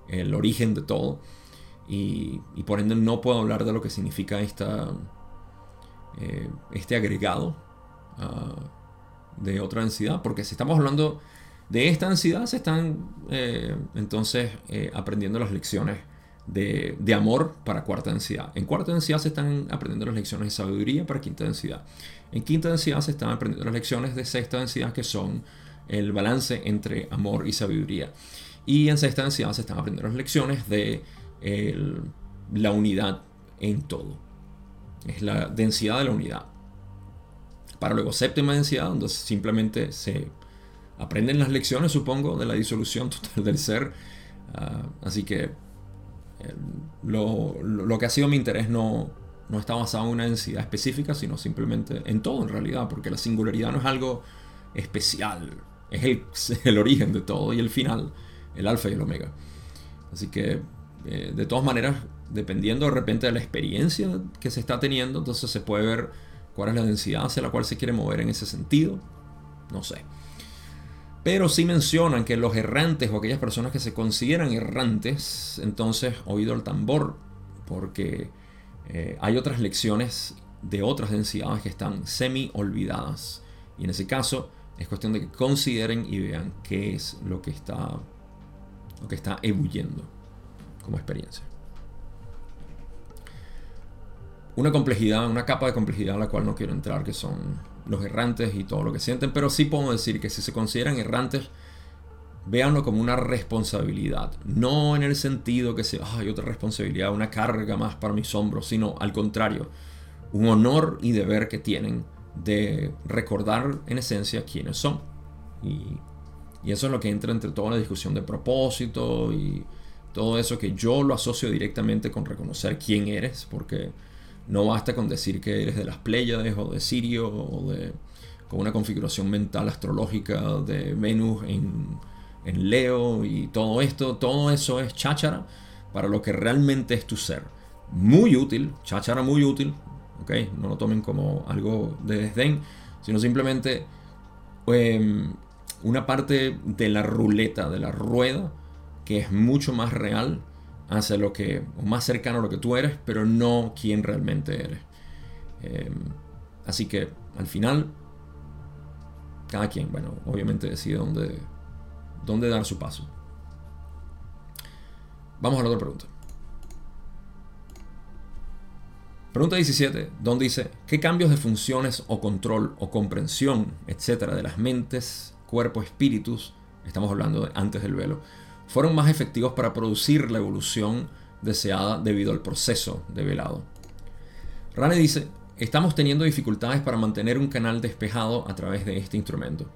el origen de todo. Y, y por ende no puedo hablar de lo que significa esta, eh, este agregado Ah, de otra densidad, porque si estamos hablando de esta densidad, se están eh, entonces eh, aprendiendo las lecciones de, amor para cuarta densidad. En cuarta densidad se están aprendiendo las lecciones de sabiduría para quinta densidad. En quinta densidad se están aprendiendo las lecciones de sexta densidad, que son el balance entre amor y sabiduría. Y en sexta densidad se están aprendiendo las lecciones de la unidad en todo. Es la densidad de la unidad para luego séptima densidad, donde simplemente se aprenden las lecciones, supongo, de la disolución total del ser. Ah, así que eh, lo, que ha sido mi interés no, no está basado en una densidad específica, sino simplemente en todo en realidad, porque la singularidad no es algo especial, es el, el origen de todo y el final, el alfa y el omega. Así que, eh, de todas maneras, dependiendo de repente de la experiencia que se está teniendo, entonces se puede ver cuál es la densidad hacia la cual se quiere mover en ese sentido, no sé. Pero sí mencionan que los errantes o aquellas personas que se consideran errantes, entonces oído el tambor, porque eh, hay otras lecciones de otras densidades que están semi olvidadas. Y en ese caso es cuestión de que consideren y vean qué es lo que está, lo que está ebulliendo como experiencia una complejidad, una capa de complejidad a la cual no quiero entrar, que son los errantes y todo lo que sienten, pero sí puedo decir que si se consideran errantes, véanlo como una responsabilidad, no en el sentido que sea, otra responsabilidad, una carga más para mis hombros, sino al contrario, un honor y deber que tienen de recordar en esencia quiénes son. Y, y eso es lo que entra entre toda la discusión de propósito y todo eso que yo lo asocio directamente con reconocer quién eres, porque no basta con decir que eres de las Pléyades o de Sirio o de, con una configuración mental astrológica de Venus en, en Leo y todo esto. Todo eso es cháchara para lo que realmente es tu ser. Muy útil, cháchara muy útil, ¿ok? No lo tomen como algo de desdén, sino simplemente em, una parte de la ruleta, de la rueda, que es mucho más real hacia lo que, más cercano a lo que tú eres, pero no quién realmente eres. Em, así que al final, cada quien, bueno, obviamente decide dónde, dónde dar su paso. Vamos a la otra pregunta. Pregunta 17, donde dice, ¿qué cambios de funciones o control o comprensión, etcétera, de las mentes, cuerpo, espíritus, estamos hablando antes del velo, fueron más efectivos para producir la evolución deseada debido al proceso de velado. Rane dice, estamos teniendo dificultades para mantener un canal despejado a través de este instrumento.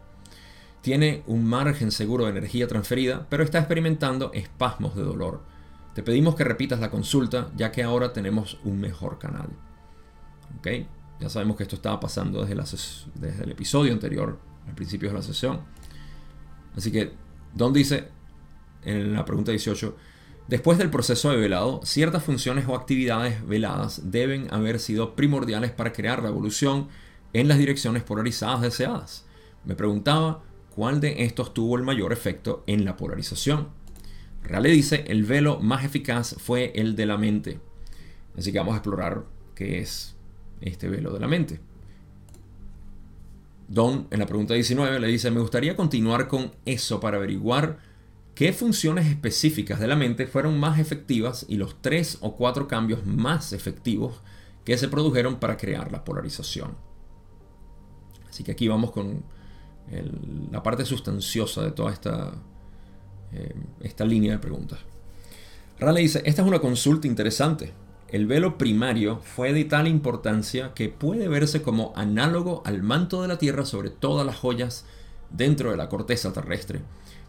Tiene un margen seguro de energía transferida, pero está experimentando espasmos de dolor. Te pedimos que repitas la consulta, ya que ahora tenemos un mejor canal. ¿Ok? Ya sabemos que esto estaba pasando desde, desde el episodio anterior, al principio de la sesión. Así que, Don dice, en la pregunta 18, después del proceso de velado, ciertas funciones o actividades veladas deben haber sido primordiales para crear la evolución en las direcciones polarizadas deseadas. Me preguntaba cuál de estos tuvo el mayor efecto en la polarización. Rale dice, el velo más eficaz fue el de la mente. Así que vamos a explorar qué es este velo de la mente. Don, en la pregunta 19, le dice, me gustaría continuar con eso para averiguar qué funciones específicas de la mente fueron más efectivas y los tres o cuatro cambios más efectivos que se produjeron para crear la polarización. Así que aquí vamos con la parte sustanciosa de toda esta, eh, esta línea de preguntas. Raleigh dice, esta es una consulta interesante. El velo primario fue de tal importancia que puede verse como análogo al manto de la Tierra sobre todas las joyas dentro de la corteza terrestre,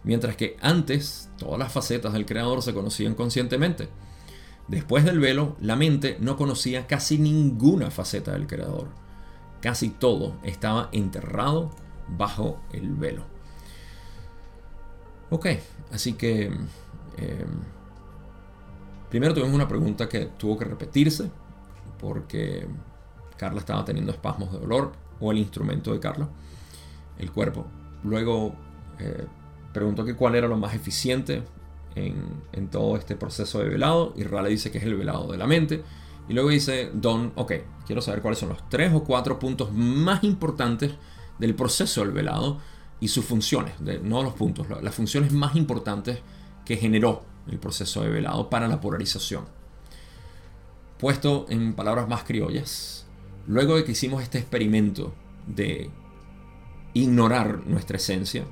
mientras que antes todas las facetas del Creador se conocían conscientemente. Después del velo, la mente no conocía casi ninguna faceta del Creador. Casi todo estaba enterrado bajo el velo. Ok, así que eh, primero tuvimos una pregunta que tuvo que repetirse porque Carla estaba teniendo espasmos de dolor o el instrumento de Carla, el cuerpo. Luego eh, preguntó que cuál era lo más eficiente en, todo este proceso de velado y Rale dice que es el velado de la mente. Y luego dice Don, ok, quiero saber cuáles son los tres o cuatro puntos más importantes del proceso del velado y sus funciones, no los puntos, las funciones más importantes que generó el proceso de velado para la polarización. Puesto en palabras más criollas, luego de que hicimos este experimento de ignorar nuestra esencia,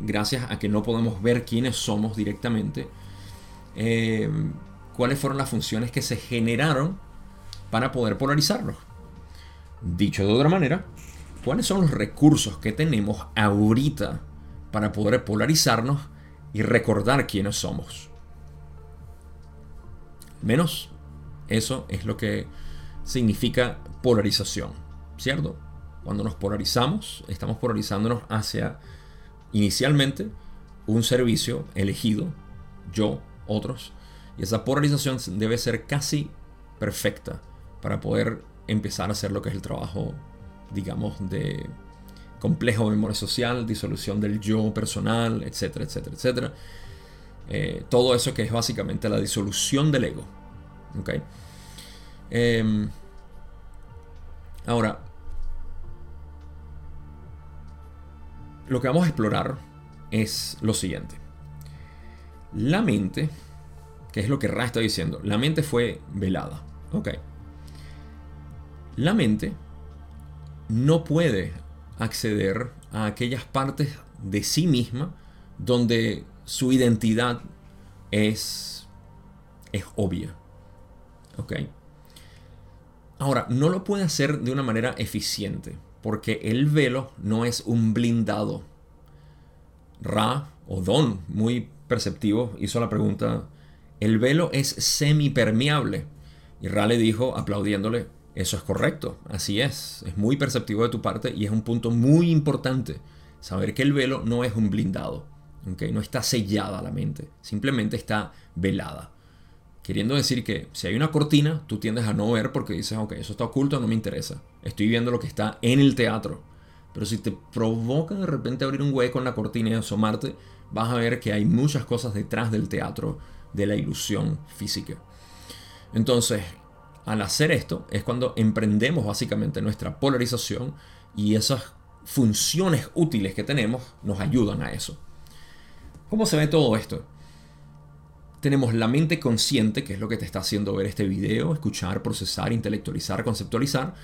gracias a que no podemos ver quiénes somos directamente, eh, cuáles fueron las funciones que se generaron para poder polarizarlos. Dicho de otra manera, cuáles son los recursos que tenemos ahorita para poder polarizarnos y recordar quiénes somos. Menos eso es lo que significa polarización, ¿cierto? Cuando nos polarizamos, estamos polarizándonos hacia inicialmente un servicio elegido, yo, otros, y esa polarización debe ser casi perfecta para poder empezar a hacer lo que es el trabajo, digamos, de complejo de memoria social, disolución del yo personal, etcétera, etcétera, etcétera. Eh, todo eso que es básicamente la disolución del ego. ¿okay? Em, ahora, lo que vamos a explorar es lo siguiente. La mente, que es lo que Ra está diciendo, la mente fue velada. Ok. La mente no puede acceder a aquellas partes de sí misma donde su identidad es, es obvia. ¿Ok? Ahora, no lo puede hacer de una manera eficiente porque el velo no es un blindado. Ra o Don, muy perceptivo, hizo la pregunta, el velo es semipermeable. Y Ra le dijo, aplaudiéndole, eso es correcto, así es, es muy perceptivo de tu parte y es un punto muy importante, saber que el velo no es un blindado, ¿okay? no está sellada la mente, simplemente está velada. Queriendo decir que si hay una cortina, tú tiendes a no ver porque dices, ok, eso está oculto, no me interesa. Estoy viendo lo que está en el teatro. Pero si te provoca de repente abrir un hueco en la cortina y asomarte, vas a ver que hay muchas cosas detrás del teatro, de la ilusión física. Entonces, al hacer esto es cuando emprendemos básicamente nuestra polarización y esas funciones útiles que tenemos nos ayudan a eso. ¿Cómo se ve todo esto? Tenemos la mente consciente, que es lo que te está haciendo ver este video, escuchar, procesar, intelectualizar, conceptualizar.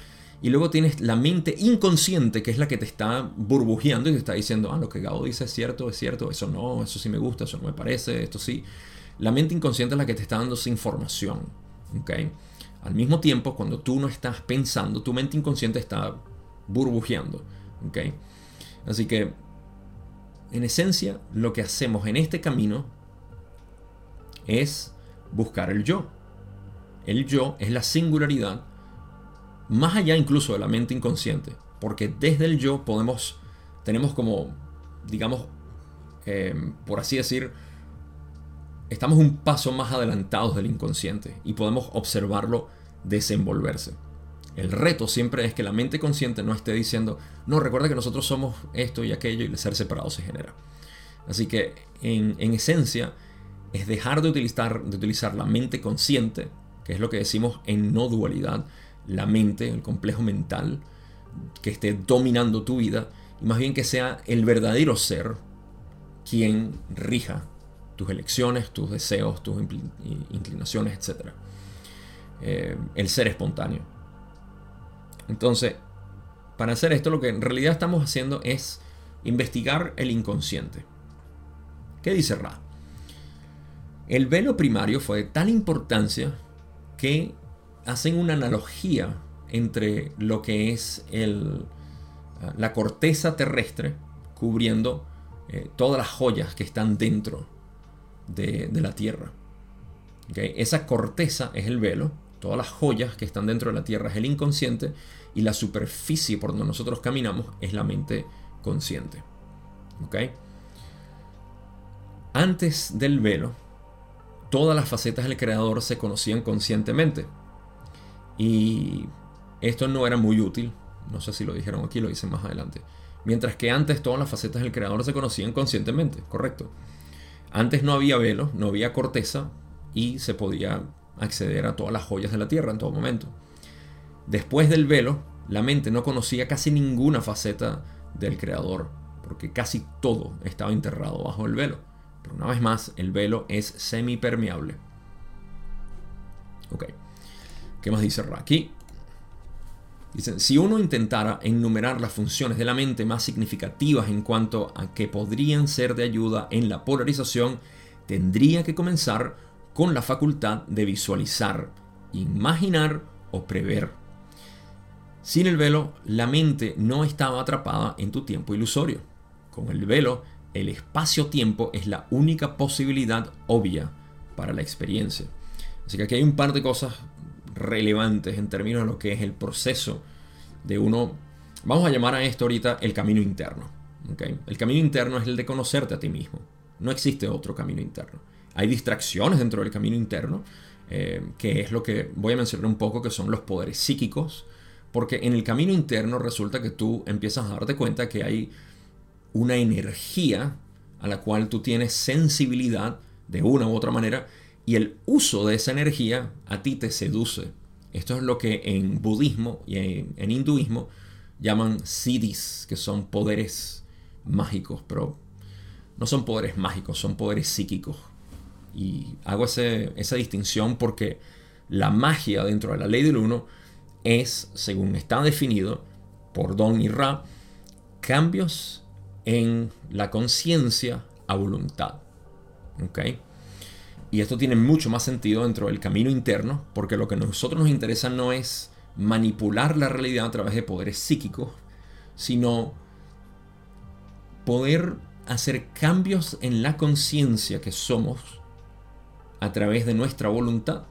Y luego tienes la mente inconsciente, que es la que te está burbujeando y te está diciendo, ah, lo que Gabo dice es cierto, es cierto, eso no, eso sí me gusta, eso no me parece, esto sí. La mente inconsciente es la que te está dando esa información. ¿okay? Al mismo tiempo, cuando tú no estás pensando, tu mente inconsciente está burbujeando. ¿okay? Así que, en esencia, lo que hacemos en este camino es buscar el yo. El yo es la singularidad más allá incluso de la mente inconsciente, porque desde el yo podemos, tenemos como, digamos, eh, por así decir, estamos un paso más adelantados del inconsciente y podemos observarlo desenvolverse. El reto siempre es que la mente consciente no esté diciendo, no, recuerda que nosotros somos esto y aquello y el ser separado se genera. Así que en, esencia es dejar de utilizar, de utilizar la mente consciente, que es lo que decimos en no dualidad, la mente, el complejo mental, que esté dominando tu vida, y más bien que sea el verdadero ser quien rija tus elecciones, tus deseos, tus inclinaciones, etc. Eh, el ser espontáneo. Entonces, para hacer esto lo que en realidad estamos haciendo es investigar el inconsciente. ¿Qué dice Ra? El velo primario fue de tal importancia que hacen una analogía entre lo que es el, la corteza terrestre cubriendo eh, todas las joyas que están dentro de, la Tierra. Esa corteza es el velo, todas las joyas que están dentro de la Tierra es el inconsciente y la superficie por donde nosotros caminamos es la mente consciente. Antes del velo, todas las facetas del creador se conocían conscientemente. Y esto no era muy útil. No sé si lo dijeron aquí, lo dicen más adelante. Mientras que antes todas las facetas del creador se conocían conscientemente, correcto. Antes no había velo, no había corteza y se podía acceder a todas las joyas de la tierra en todo momento. Después del velo, la mente no conocía casi ninguna faceta del creador, porque casi todo estaba enterrado bajo el velo. Una vez más, el velo es semipermeable. Ok. ¿Qué más dice Raki? Dicen, si uno intentara enumerar las funciones de la mente más significativas en cuanto a que podrían ser de ayuda en la polarización, tendría que comenzar con la facultad de visualizar, imaginar o prever. Sin el velo, la mente no estaba atrapada en tu tiempo ilusorio. Con el velo, el espacio-tiempo es la única posibilidad obvia para la experiencia. Así que aquí hay un par de cosas relevantes en términos de lo que es el proceso de uno, vamos a llamar a esto ahorita el camino interno. El camino interno es el de conocerte a ti mismo. No existe otro camino interno. Hay distracciones dentro del camino interno, eh, que es lo que voy a mencionar un poco, que son los poderes psíquicos, porque en el camino interno resulta que tú empiezas a darte cuenta que hay una energía a la cual tú tienes sensibilidad de una u otra manera y el uso de esa energía a ti te seduce. Esto es lo que en budismo y en, hinduismo llaman siddhis, que son poderes mágicos, pero no son poderes mágicos, son poderes psíquicos. Y hago esa distinción porque la magia dentro de la ley del uno es, según está definido por Don y Ra, cambios en la conciencia a voluntad. Y esto tiene mucho más sentido dentro del camino interno, porque lo que a nosotros nos interesa no es manipular la realidad a través de poderes psíquicos, sino poder hacer cambios en la conciencia que somos a través de nuestra voluntad,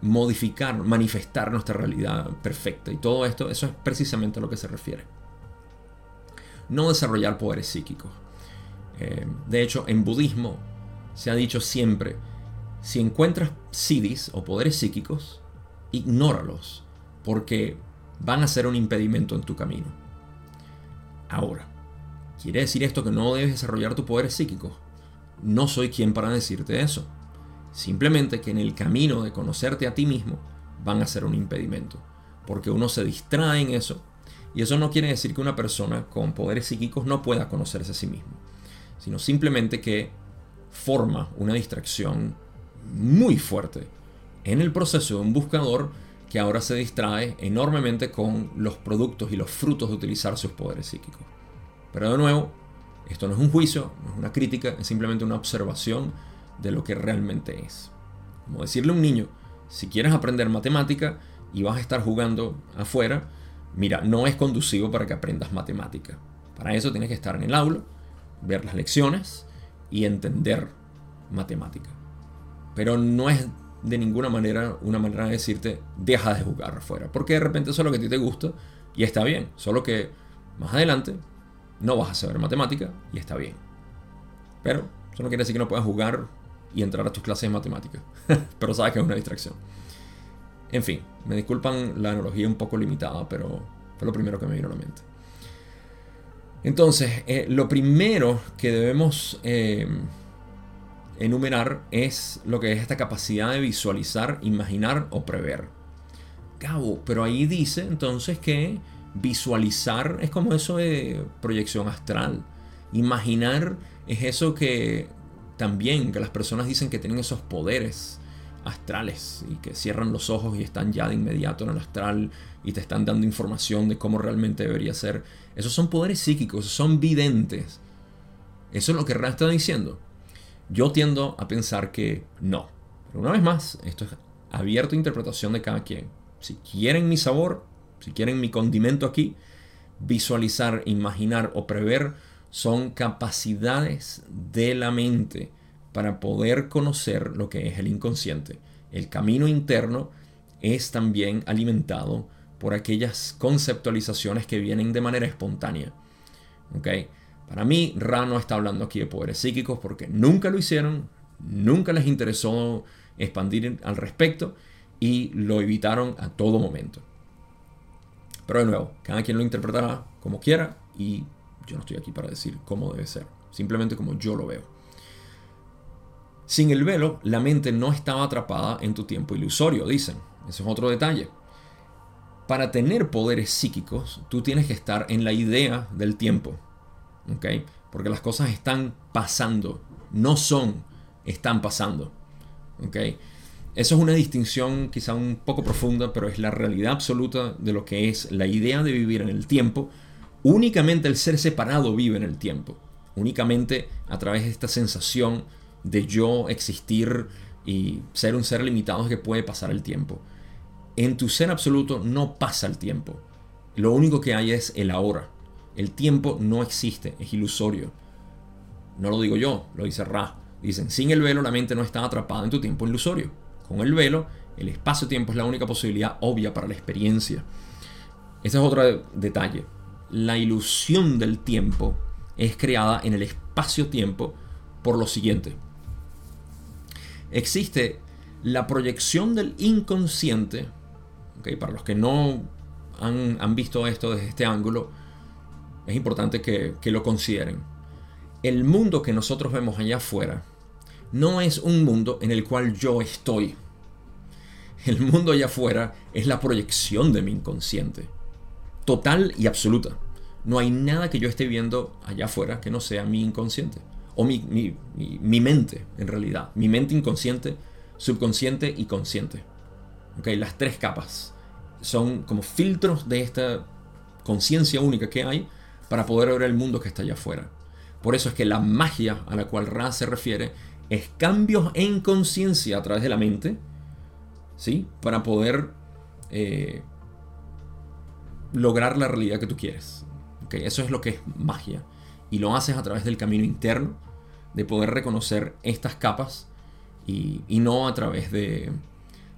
modificar, manifestar nuestra realidad perfecta. Y todo esto, eso es precisamente a lo que se refiere no desarrollar poderes psíquicos. Eh, de hecho, en budismo se ha dicho siempre, si encuentras siddhis o poderes psíquicos, ignóralos, porque van a ser un impedimento en tu camino. Ahora, ¿quiere decir esto que no debes desarrollar tu poderes psíquicos? No soy quien para decirte eso. Simplemente que en el camino de conocerte a ti mismo van a ser un impedimento, porque uno se distrae en eso y eso no quiere decir que una persona con poderes psíquicos no pueda conocerse a sí mismo, sino simplemente que forma una distracción muy fuerte en el proceso de un buscador que ahora se distrae enormemente con los productos y los frutos de utilizar sus poderes psíquicos. Pero de nuevo, esto no es un juicio, no es una crítica, es simplemente una observación de lo que realmente es. Como decirle a un niño, si quieres aprender matemática y vas a estar jugando afuera, Mira, no es conducivo para que aprendas matemática. Para eso tienes que estar en el aula, ver las lecciones y entender matemática. Pero no es de ninguna manera una manera de decirte deja de jugar afuera. Porque de repente eso es lo que a ti te gusta y está bien. Solo que más adelante no vas a saber matemática y está bien. Pero eso no quiere decir que no puedas jugar y entrar a tus clases de matemática. Pero sabes que es una distracción. En fin, me disculpan la analogía un poco limitada, pero fue lo primero que me vino a la mente. Entonces, eh, lo primero que debemos eh, enumerar es lo que es esta capacidad de visualizar, imaginar o prever. Cabo, pero ahí dice entonces que visualizar es como eso de proyección astral. Imaginar es eso que también, que las personas dicen que tienen esos poderes astrales y que cierran los ojos y están ya de inmediato en el astral y te están dando información de cómo realmente debería ser. Esos son poderes psíquicos, son videntes. Eso es lo que Ra está diciendo. Yo tiendo a pensar que no. Pero una vez más, esto es abierto a interpretación de cada quien. Si quieren mi sabor, si quieren mi condimento aquí, visualizar, imaginar o prever son capacidades de la mente para poder conocer lo que es el inconsciente. El camino interno es también alimentado por aquellas conceptualizaciones que vienen de manera espontánea. Para mí, Ra no está hablando aquí de poderes psíquicos porque nunca lo hicieron, nunca les interesó expandir al respecto y lo evitaron a todo momento. Pero de nuevo, cada quien lo interpretará como quiera y yo no estoy aquí para decir cómo debe ser, simplemente como yo lo veo. Sin el velo, la mente no estaba atrapada en tu tiempo ilusorio, dicen. Ese es otro detalle. Para tener poderes psíquicos, tú tienes que estar en la idea del tiempo. ¿Ok? Porque las cosas están pasando. No son, están pasando. ¿Ok? Eso es una distinción quizá un poco profunda, pero es la realidad absoluta de lo que es la idea de vivir en el tiempo. Únicamente el ser separado vive en el tiempo. Únicamente a través de esta sensación de yo existir y ser un ser limitado que puede pasar el tiempo. En tu ser absoluto no pasa el tiempo. Lo único que hay es el ahora. El tiempo no existe, es ilusorio. No lo digo yo, lo dice Ra. Dicen, sin el velo la mente no está atrapada en tu tiempo ilusorio. Con el velo, el espacio-tiempo es la única posibilidad obvia para la experiencia. Ese es otro detalle. La ilusión del tiempo es creada en el espacio-tiempo por lo siguiente existe la proyección del inconsciente, para los que no han, visto esto desde este ángulo, es importante que lo consideren. El mundo que nosotros vemos allá afuera no es un mundo en el cual yo estoy. El mundo allá afuera es la proyección de mi inconsciente. Total y absoluta. No hay nada que yo esté viendo allá afuera que no sea mi inconsciente o mi, mi, mente en realidad, mi mente inconsciente, subconsciente y consciente. Okay, las tres capas son como filtros de esta conciencia única que hay para poder ver el mundo que está allá afuera. Por eso es que la magia a la cual Ra se refiere es cambios en conciencia a través de la mente, ¿sí? Para poder eh, lograr la realidad que tú quieres. Okay, eso es lo que es magia y lo haces a través del camino interno, de poder reconocer estas capas y, no a través de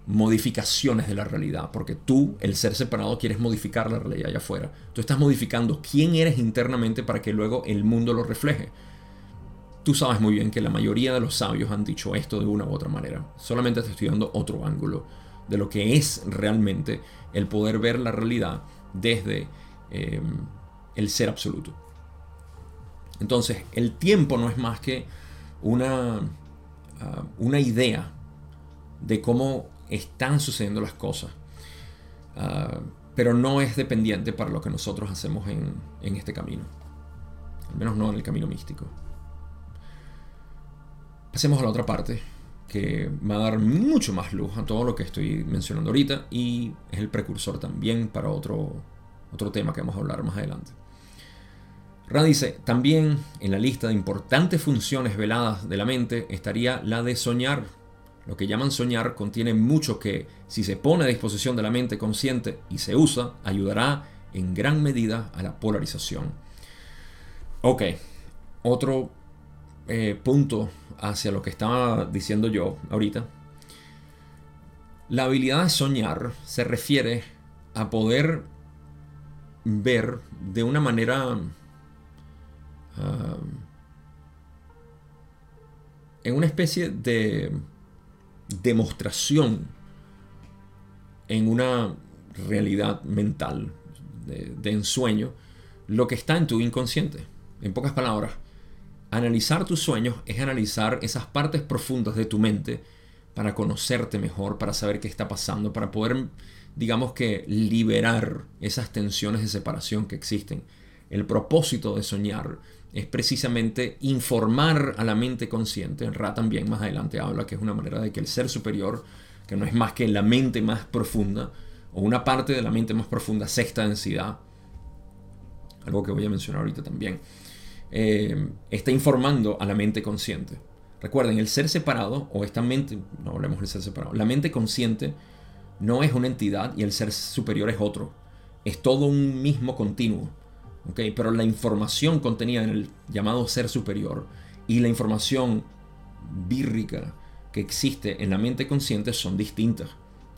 modificaciones de la realidad, porque tú, el ser separado, quieres modificar la realidad allá afuera. Tú estás modificando quién eres internamente para que luego el mundo lo refleje. Tú sabes muy bien que la mayoría de los sabios han dicho esto de una u otra manera. Solamente te estoy dando otro ángulo de lo que es realmente el poder ver la realidad desde eh, el ser absoluto. Entonces, el tiempo no es más que una, ah, una idea de cómo están sucediendo las cosas. Ah, pero no es dependiente para lo que nosotros hacemos en, en este camino. Al menos no en el camino místico. Pasemos a la otra parte, que va a dar mucho más luz a todo lo que estoy mencionando ahorita y es el precursor también para otro, otro tema que vamos a hablar más adelante. Ra dice, también en la lista de importantes funciones veladas de la mente estaría la de soñar. Lo que llaman soñar contiene mucho que, si se pone a disposición de la mente consciente y se usa, ayudará en gran medida a la polarización. Ok, otro eh, punto hacia lo que estaba diciendo yo ahorita. La habilidad de soñar se refiere a poder ver de una manera en una especie de demostración en una realidad mental de, ensueño lo que está en tu inconsciente. En pocas palabras, analizar tus sueños es analizar esas partes profundas de tu mente para conocerte mejor, para saber qué está pasando, para poder, digamos que, liberar esas tensiones de separación que existen. El propósito de soñar es precisamente informar a la mente consciente. Ra también más adelante habla que es una manera de que el ser superior, que no es más que la mente más profunda, o una parte de la mente más profunda, sexta densidad, algo que voy a mencionar ahorita también, eh, está informando a la mente consciente. Recuerden, el ser separado, o esta mente, no hablemos del ser separado, la mente consciente no es una entidad y el ser superior es otro. Es todo un mismo continuo. Pero la información contenida en el llamado ser superior y la información bírrica que existe en la mente consciente son distintas.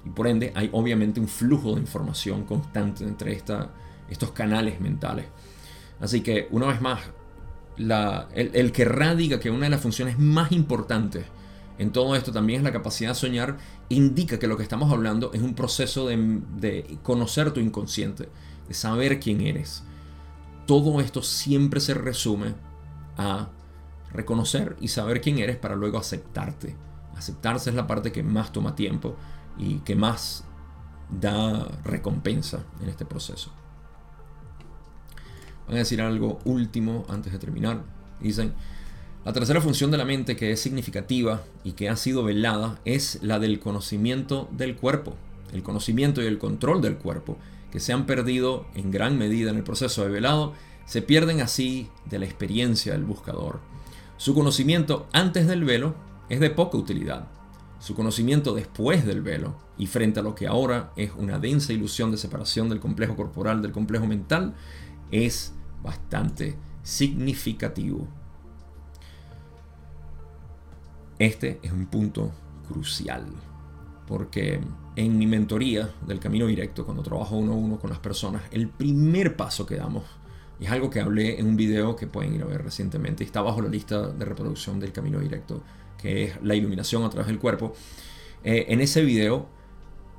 Y por ende hay obviamente un flujo de información constante entre estos canales mentales. Así que una vez más, el, que radica que una de las funciones más importantes en todo esto también es la capacidad de soñar, indica que lo que estamos hablando es un proceso de conocer tu inconsciente, de saber quién eres todo esto siempre se resume a reconocer y saber quién eres para luego aceptarte. Aceptarse es la parte que más toma tiempo y que más da recompensa en este proceso. Voy a decir algo último antes de terminar. Dicen, la tercera función de la mente que es significativa y que ha sido velada es la del conocimiento del cuerpo, el conocimiento y el control del cuerpo se han perdido en gran medida en el proceso de velado, se pierden así de la experiencia del buscador. Su conocimiento antes del velo es de poca utilidad. Su conocimiento después del velo y frente a lo que ahora es una densa ilusión de separación del complejo corporal del complejo mental es bastante significativo. Este es un punto crucial porque en mi mentoría del camino directo, cuando trabajo uno a uno con las personas, el primer paso que damos, es algo que hablé en un video que pueden ir a ver recientemente, está bajo la lista de reproducción del camino directo, que es la iluminación a través del cuerpo. Eh, en ese video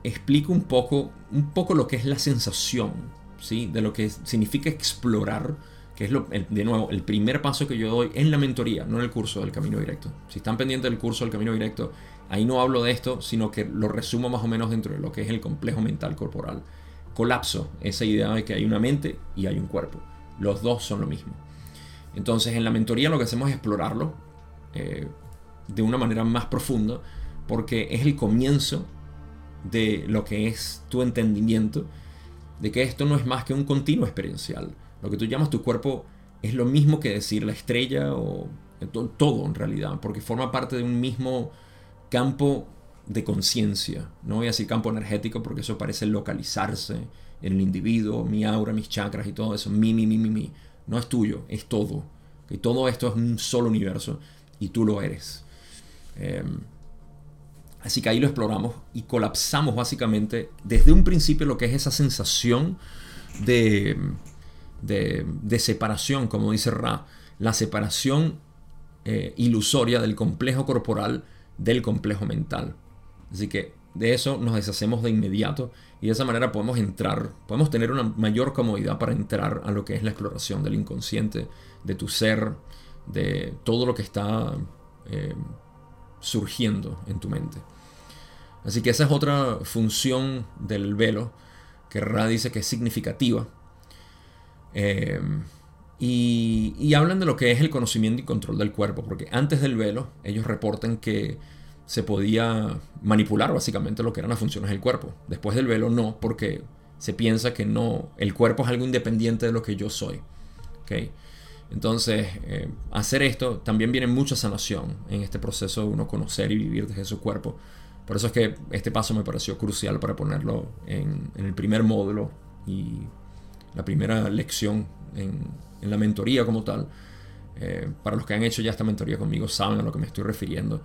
explico un poco, un poco lo que es la sensación, ¿sí? de lo que significa explorar, que es lo, de nuevo el primer paso que yo doy en la mentoría, no en el curso del camino directo. Si están pendientes del curso del camino directo, Ahí no hablo de esto, sino que lo resumo más o menos dentro de lo que es el complejo mental corporal. Colapso, esa idea de que hay una mente y hay un cuerpo. Los dos son lo mismo. Entonces en la mentoría lo que hacemos es explorarlo eh, de una manera más profunda, porque es el comienzo de lo que es tu entendimiento, de que esto no es más que un continuo experiencial. Lo que tú llamas tu cuerpo es lo mismo que decir la estrella o todo en realidad, porque forma parte de un mismo campo de conciencia. No voy a decir campo energético porque eso parece localizarse en el individuo, mi aura, mis chakras y todo eso. Mi, mi, mi, mi, mi. No es tuyo, es todo. Y todo esto es un solo universo y tú lo eres. Em, así que ahí lo exploramos y colapsamos básicamente desde un principio lo que es esa sensación de, de, separación, como dice Ra. La separación eh, ilusoria del complejo corporal del complejo mental. Así que de eso nos deshacemos de inmediato y de esa manera podemos entrar, podemos tener una mayor comodidad para entrar a lo que es la exploración del inconsciente, de tu ser, de todo lo que está eh, surgiendo en tu mente. Así que esa es otra función del velo que Ra dice que es significativa. Eh, y, hablan de lo que es el conocimiento y control del cuerpo, porque antes del velo ellos reportan que se podía manipular básicamente lo que eran las funciones del cuerpo. Después del velo no, porque se piensa que no, el cuerpo es algo independiente de lo que yo soy. ¿okay? Entonces, eh, hacer esto también viene mucha sanación en este proceso de uno conocer y vivir desde su cuerpo. Por eso es que este paso me pareció crucial para ponerlo en, en el primer módulo y la primera lección en, la mentoría como tal. Eh, para los que han hecho ya esta mentoría conmigo saben a lo que me estoy refiriendo.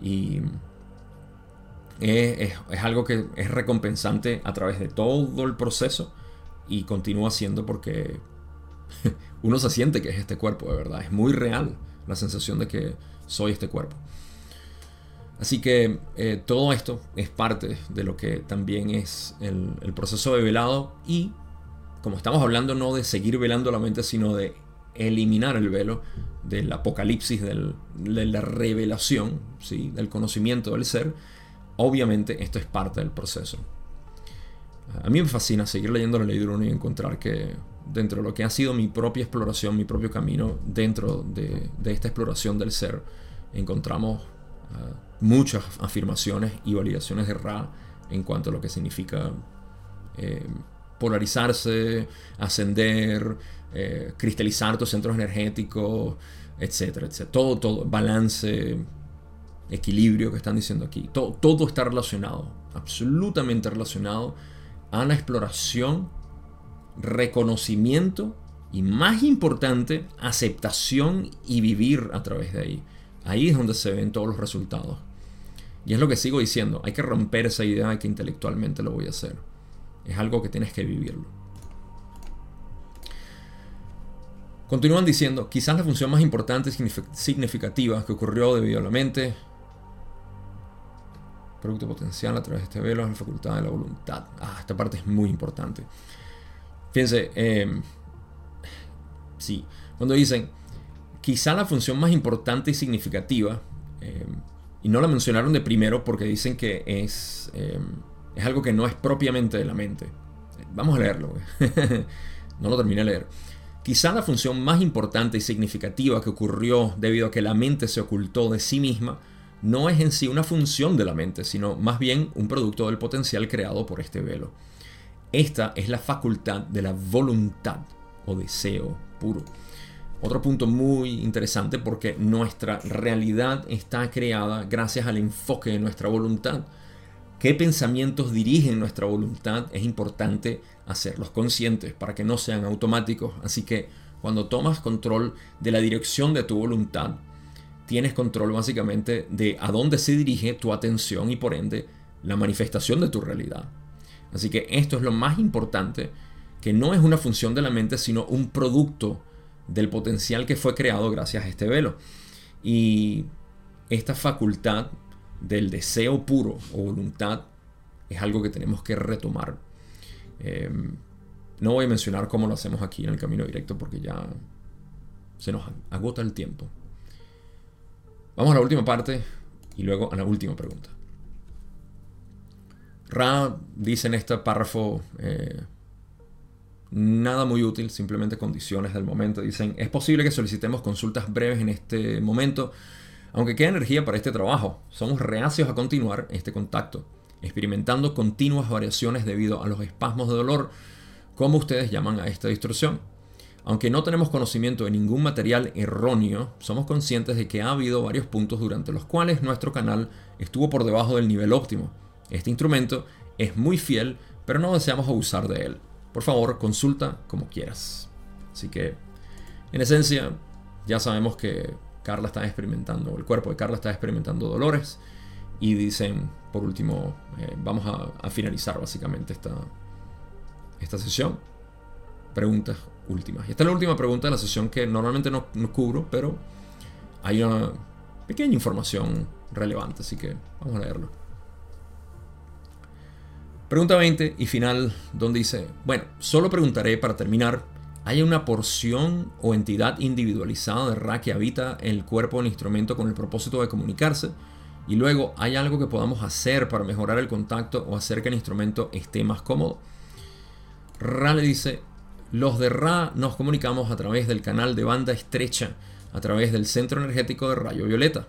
Y es, algo que es recompensante a través de todo el proceso y continúa siendo porque uno se siente que es este cuerpo, de verdad. Es muy real la sensación de que soy este cuerpo. Así que eh, todo esto es parte de lo que también es el, proceso de velado y como estamos hablando no de seguir velando la mente, sino de eliminar el velo del apocalipsis, de la revelación, del conocimiento del ser, obviamente esto es parte del proceso. A mí me fascina seguir leyendo la ley de uno y encontrar que dentro de lo que ha sido mi propia exploración, mi propio camino, dentro de, esta exploración del ser, encontramos ah, muchas afirmaciones y validaciones de Ra en cuanto a lo que significa eh, polarizarse, ascender, eh, cristalizar tus centros energéticos, etcétera, etcétera. Todo, todo, balance, equilibrio que están diciendo aquí. Todo, todo está relacionado, absolutamente relacionado a la exploración, reconocimiento y más importante, aceptación y vivir a través de ahí. Ahí es donde se ven todos los resultados. Y es lo que sigo diciendo, hay que romper esa idea de que intelectualmente lo voy a hacer. Es algo que tienes que vivirlo. Continúan diciendo, quizás la función más importante y significativa que ocurrió debido a la mente, producto potencial a través de este velo es la facultad de la voluntad. Ah, esta parte es muy importante. Fíjense, em, sí, cuando dicen, quizá la función más importante y significativa, em, y no la mencionaron de primero porque dicen que es, em, es algo que no es propiamente de la mente. Vamos a leerlo. no lo terminé de leer. Quizá la función más importante y significativa que ocurrió debido a que la mente se ocultó de sí misma no es en sí una función de la mente, sino más bien un producto del potencial creado por este velo. Esta es la facultad de la voluntad o deseo puro. Otro punto muy interesante porque nuestra realidad está creada gracias al enfoque de nuestra voluntad. ¿Qué pensamientos dirigen nuestra voluntad? Es importante hacerlos conscientes para que no sean automáticos. Así que cuando tomas control de la dirección de tu voluntad, tienes control básicamente de a dónde se dirige tu atención y por ende la manifestación de tu realidad. Así que esto es lo más importante, que no es una función de la mente, sino un producto del potencial que fue creado gracias a este velo. Y esta facultad del deseo puro o voluntad es algo que tenemos que retomar. Em, no voy a mencionar cómo lo hacemos aquí en el camino directo porque ya se nos agota el tiempo. Vamos a la última parte y luego a la última pregunta. Ra dice en este párrafo eh, Nada muy útil, simplemente condiciones del momento. Dicen, es posible que solicitemos consultas breves en este momento, aunque queda energía para este trabajo. Somos reacios a continuar este contacto, experimentando continuas variaciones debido a los espasmos de dolor, como ustedes llaman a esta distorsión. Aunque no tenemos conocimiento de ningún material erróneo, somos conscientes de que ha habido varios puntos durante los cuales nuestro canal estuvo por debajo del nivel óptimo. Este instrumento es muy fiel, pero no deseamos abusar de él por favor consulta como quieras. Así que, en esencia, ya sabemos que Carla está experimentando, el cuerpo de Carla está experimentando dolores y dicen, por último, eh, vamos a, finalizar básicamente esta, esta sesión. Preguntas últimas. Y esta es la última pregunta de la sesión que normalmente no, no cubro, pero hay una pequeña información relevante, así que vamos a leerlo. Pregunta 20 y final, donde dice, bueno, solo preguntaré para terminar, ¿hay una porción o entidad individualizada de Ra que habita el cuerpo del instrumento con el propósito de comunicarse? Y luego, ¿hay algo que podamos hacer para mejorar el contacto o hacer que el instrumento esté más cómodo? Ra le dice, los de Ra nos comunicamos a través del canal de banda estrecha, a través del centro energético de rayo violeta.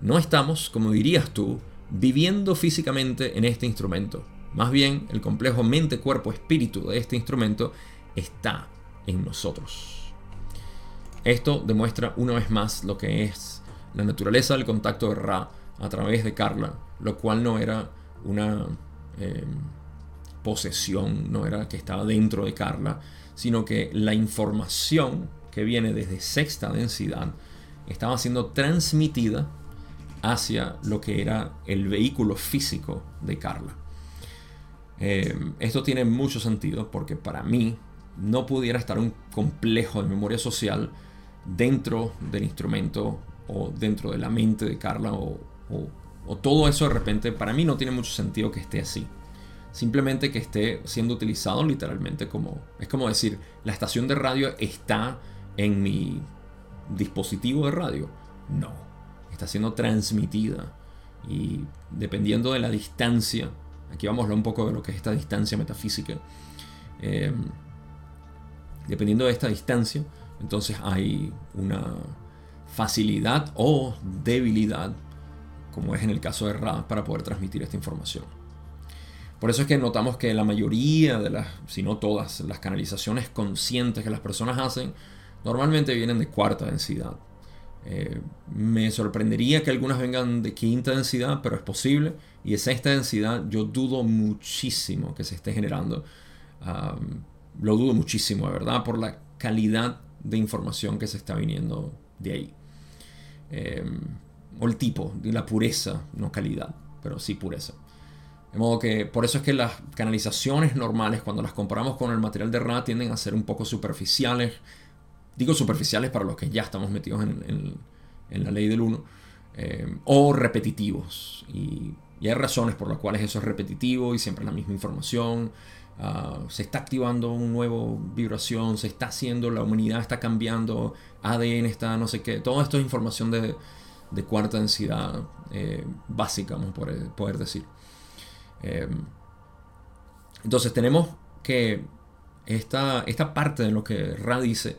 No estamos, como dirías tú, viviendo físicamente en este instrumento. Más bien, el complejo mente-cuerpo-espíritu de este instrumento está nosotros. Esto demuestra una vez más lo que es la naturaleza del contacto de Ra a través de Carla, lo cual no era una eh, posesión, no era que estaba dentro de Carla, sino que la información que viene desde sexta densidad estaba siendo transmitida hacia lo que era el vehículo físico de Carla. Eh, esto tiene mucho sentido porque para mí no pudiera estar un complejo de memoria social dentro del instrumento o dentro de la mente de Carla o, o todo eso de repente, para mí no tiene mucho sentido que esté así. Simplemente que esté siendo utilizado literalmente como... Es como decir, la estación de radio está en mi dispositivo de radio. No, está siendo transmitida. Y dependiendo de la distancia, aquí vamos a hablar un poco de lo que es esta distancia metafísica. Em, dependiendo de esta distancia, entonces hay una facilidad o debilidad, como es en el caso de RAD, para poder transmitir esta información. Por eso es que notamos que la mayoría de las, si no todas, las canalizaciones conscientes que las personas hacen, normalmente vienen de cuarta densidad. Eh, me sorprendería que algunas vengan de quinta densidad, pero es posible. Y de sexta densidad yo dudo muchísimo que se esté generando. Lo dudo muchísimo, de verdad, por la calidad de información que se está viniendo de ahí. Eh, o el tipo, de la pureza, no calidad, pero sí pureza. De modo que por eso es que las canalizaciones normales, cuando las comparamos con el material de Ra, tienden a ser un poco superficiales. Digo superficiales para los que ya estamos metidos en, la ley del 1. Eh, o repetitivos. Y, hay razones por las cuales eso es repetitivo y siempre la misma información. Ah, se está activando una nueva vibración, se está haciendo, la humanidad está cambiando, ADN está no sé qué. Todo esto es información de, cuarta densidad eh, básica, vamos a poder decir. Em, entonces tenemos que esta, esta parte de lo que Ra dice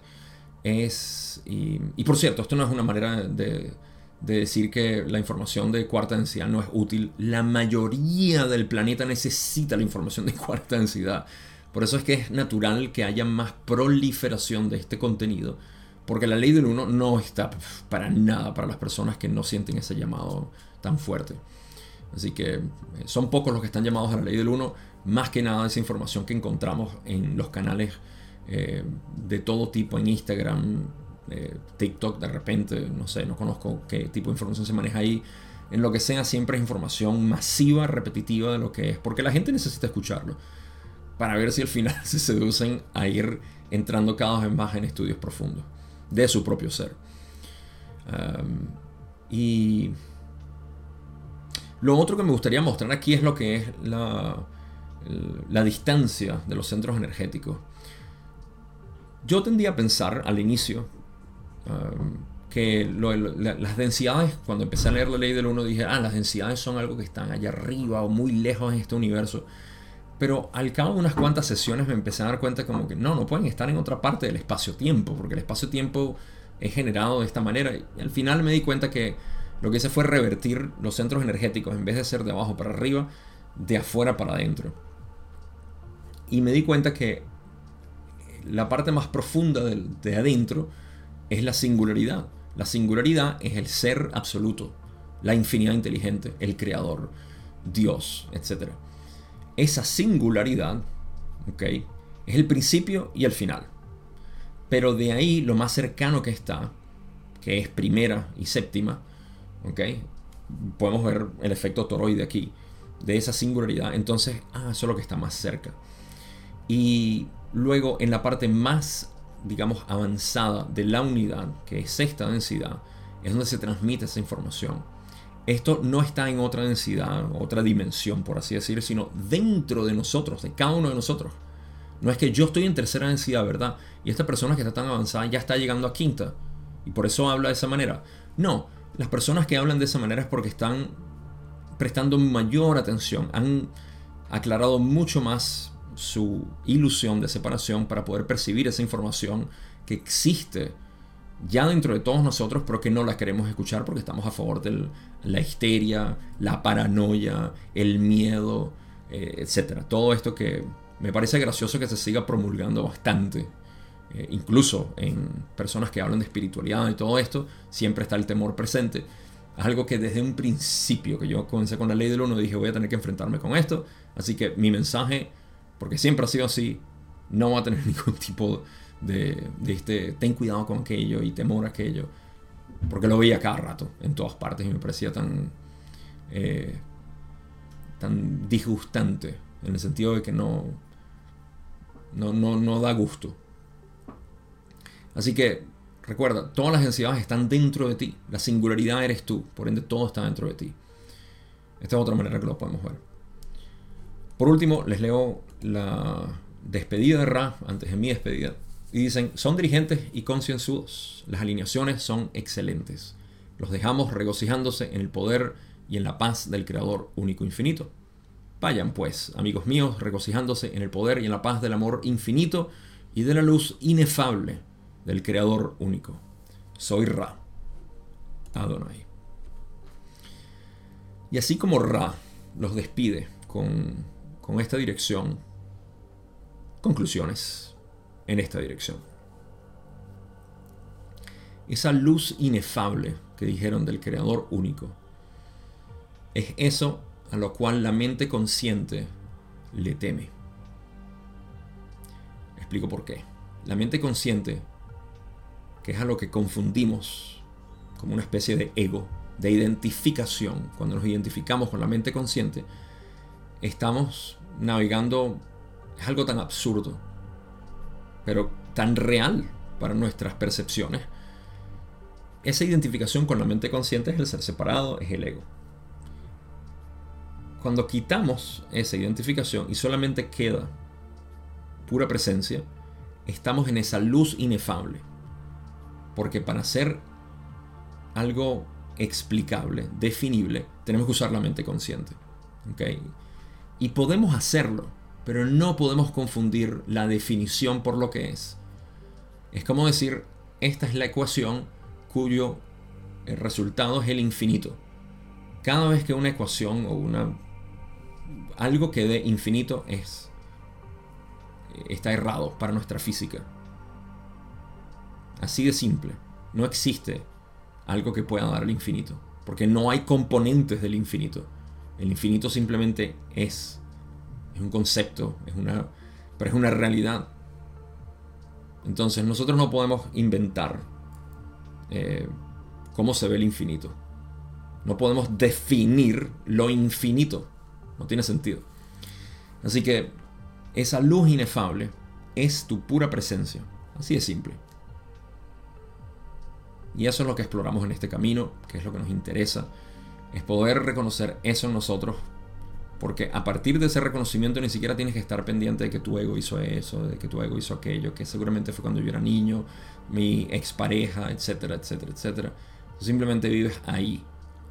es, y, por cierto, esto no es una manera de, decir que la información de cuarta densidad no es útil. La mayoría del planeta necesita la información de cuarta densidad. Por eso es que es natural que haya más proliferación de este contenido. Porque la ley del 1 no está para nada para las personas que no sienten ese llamado tan fuerte. Así que eh, son pocos los que están llamados a la ley del 1, más que nada esa información que encontramos en los canales eh, de todo tipo, en Instagram, eh, TikTok de repente, no sé, no conozco qué tipo de información se maneja ahí. En lo que sea, siempre es información masiva, repetitiva de lo que es, porque la gente necesita escucharlo para ver si al final se seducen a ir entrando cada vez más en estudios profundos de su propio ser. y lo otro que me gustaría mostrar aquí es lo que es la, la distancia de los centros energéticos. Yo tendía a pensar al inicio que las densidades, cuando empecé a leer la ley del 1, dije, ah, las densidades son algo que están allá arriba o muy lejos en este universo. Pero al cabo de unas cuantas sesiones me empecé a dar cuenta como que no, no pueden estar en otra parte del espacio-tiempo, porque el espacio-tiempo es generado de esta manera. Y al final me di cuenta que lo que hice fue revertir los centros energéticos, en vez de ser de abajo para arriba, de afuera para adentro. Y me di cuenta que la parte más profunda de, adentro es la singularidad. La singularidad es el ser absoluto, la infinidad inteligente, el creador, Dios, etc. Esa singularidad, ¿ok? Es el principio y el final. Pero de ahí lo más cercano que está, que es primera y séptima, ¿ok? Podemos ver el efecto toroide aquí, de esa singularidad. Entonces, ah, eso es lo que está más cerca. Y luego en la parte más, digamos, avanzada de la unidad, que es esta densidad, es donde se transmite esa información. Esto no está en otra densidad, otra dimensión, por así decir, sino dentro de nosotros, de cada uno de nosotros. No es que yo estoy en tercera densidad, ¿verdad? Y esta persona que está tan avanzada ya está llegando a quinta. Y por eso habla de esa manera. No, las personas que hablan de esa manera es porque están prestando mayor atención, han aclarado mucho más su ilusión de separación para poder percibir esa información que existe ya dentro de todos nosotros, pero que no la queremos escuchar porque estamos a favor de la histeria, la paranoia, el miedo, eh, etc. Todo esto que me parece gracioso que se siga promulgando bastante eh, incluso en personas que hablan de espiritualidad y todo esto, siempre está el temor presente. Es algo que desde un principio que yo comencé con la ley del uno dije voy a tener que enfrentarme con esto. Así que mi mensaje, porque siempre ha sido así, no va a tener ningún tipo de, este ten cuidado con aquello y temor a aquello. Porque lo veía cada rato en todas partes y me parecía tan, eh, tan disgustante en el sentido de que no, no, no, no da gusto. Así que recuerda, todas las densidades están dentro de ti. La singularidad eres tú, por ende todo está dentro de ti. Esta es otra manera que lo podemos ver. Por último, les leo la despedida de Ra antes de mi despedida. Y dicen, son dirigentes y concienzudos. Las alineaciones son excelentes. Los dejamos regocijándose en el poder y en la paz del Creador único infinito. Vayan pues, amigos míos, regocijándose en el poder y en la paz del amor infinito y de la luz inefable del Creador único. Soy Ra, Adonai. Y así como Ra los despide con, con esta dirección, conclusiones en esta dirección. Esa luz inefable que dijeron del Creador único, es eso a lo cual la mente consciente le teme. Explico por qué. La mente consciente, que es a lo que confundimos como una especie de ego, de identificación, cuando nos identificamos con la mente consciente, estamos navegando, es algo tan absurdo, pero tan real para nuestras percepciones. Esa identificación con la mente consciente es el ser separado, es el ego. Cuando quitamos esa identificación y solamente queda pura presencia, estamos en esa luz inefable. Porque para ser algo explicable, definible, tenemos que usar la mente consciente. Y podemos hacerlo, pero no podemos confundir la definición por lo que es. Es como decir, esta es la ecuación cuyo resultado es el infinito. Cada vez que una ecuación o una algo que de infinito es está errado para nuestra física. Así de simple. No existe algo que pueda dar el infinito, porque no hay componentes del infinito. El infinito simplemente es. Es un concepto, es una, pero es una realidad. Entonces nosotros no podemos inventar eh, cómo se ve el infinito. No podemos definir lo infinito. No tiene sentido. Así que esa luz inefable es tu pura presencia. Así de simple. Y eso es lo que exploramos en este camino, que es lo que nos interesa. Es poder reconocer eso en nosotros. Porque a partir de ese reconocimiento ni siquiera tienes que estar pendiente de que tu ego hizo eso, de que tu ego hizo aquello, que seguramente fue cuando yo era niño, mi expareja, etcétera, etcétera, etcétera. Simplemente vives ahí.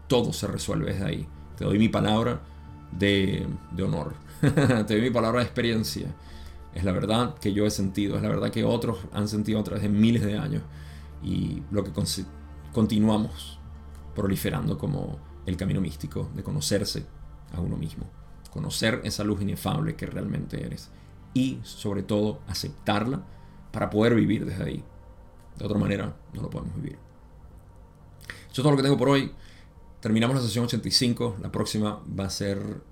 Todo se resuelve desde ahí. Te doy mi palabra de, honor. Te doy mi palabra de experiencia. Es la verdad que yo he sentido, es la verdad que otros han sentido a través de miles de años y lo que continuamos proliferando como el camino místico de conocerse a uno mismo, conocer esa luz inefable que realmente eres y sobre todo aceptarla para poder vivir desde ahí. De otra manera no lo podemos vivir. Eso es todo lo que tengo por hoy. Terminamos la sesión 85, la próxima va a ser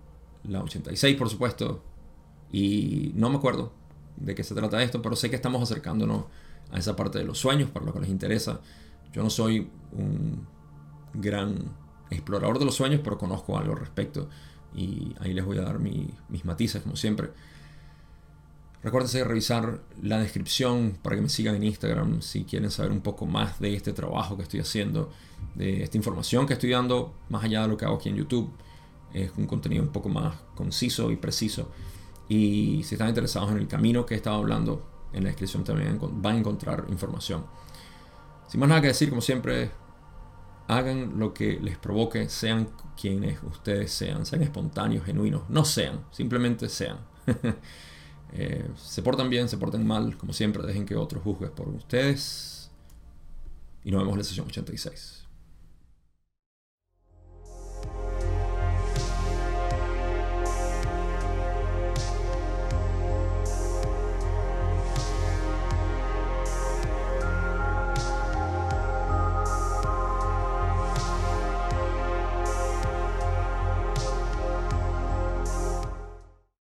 la 86 por supuesto, y no me acuerdo de qué se trata esto, pero sé que estamos acercándonos a esa parte de los sueños, para lo que les interesa. Yo no soy un gran explorador de los sueños, pero conozco algo al respecto y ahí les voy a dar mis matices como siempre. Recuérdense de revisar la descripción para que me sigan en Instagram si quieren saber un poco más de este trabajo que estoy haciendo, de esta información que estoy dando, más allá de lo que hago aquí en YouTube. Es un contenido un poco más conciso y preciso. Y si están interesados en el camino que he estado hablando, en la descripción también van a encontrar información. Sin más nada que decir, como siempre, hagan lo que les provoque, sean quienes ustedes sean, sean espontáneos, genuinos, no sean, simplemente sean. Eh, se portan bien, se porten mal, como siempre, dejen que otros juzguen por ustedes. Y nos vemos en la sesión 86.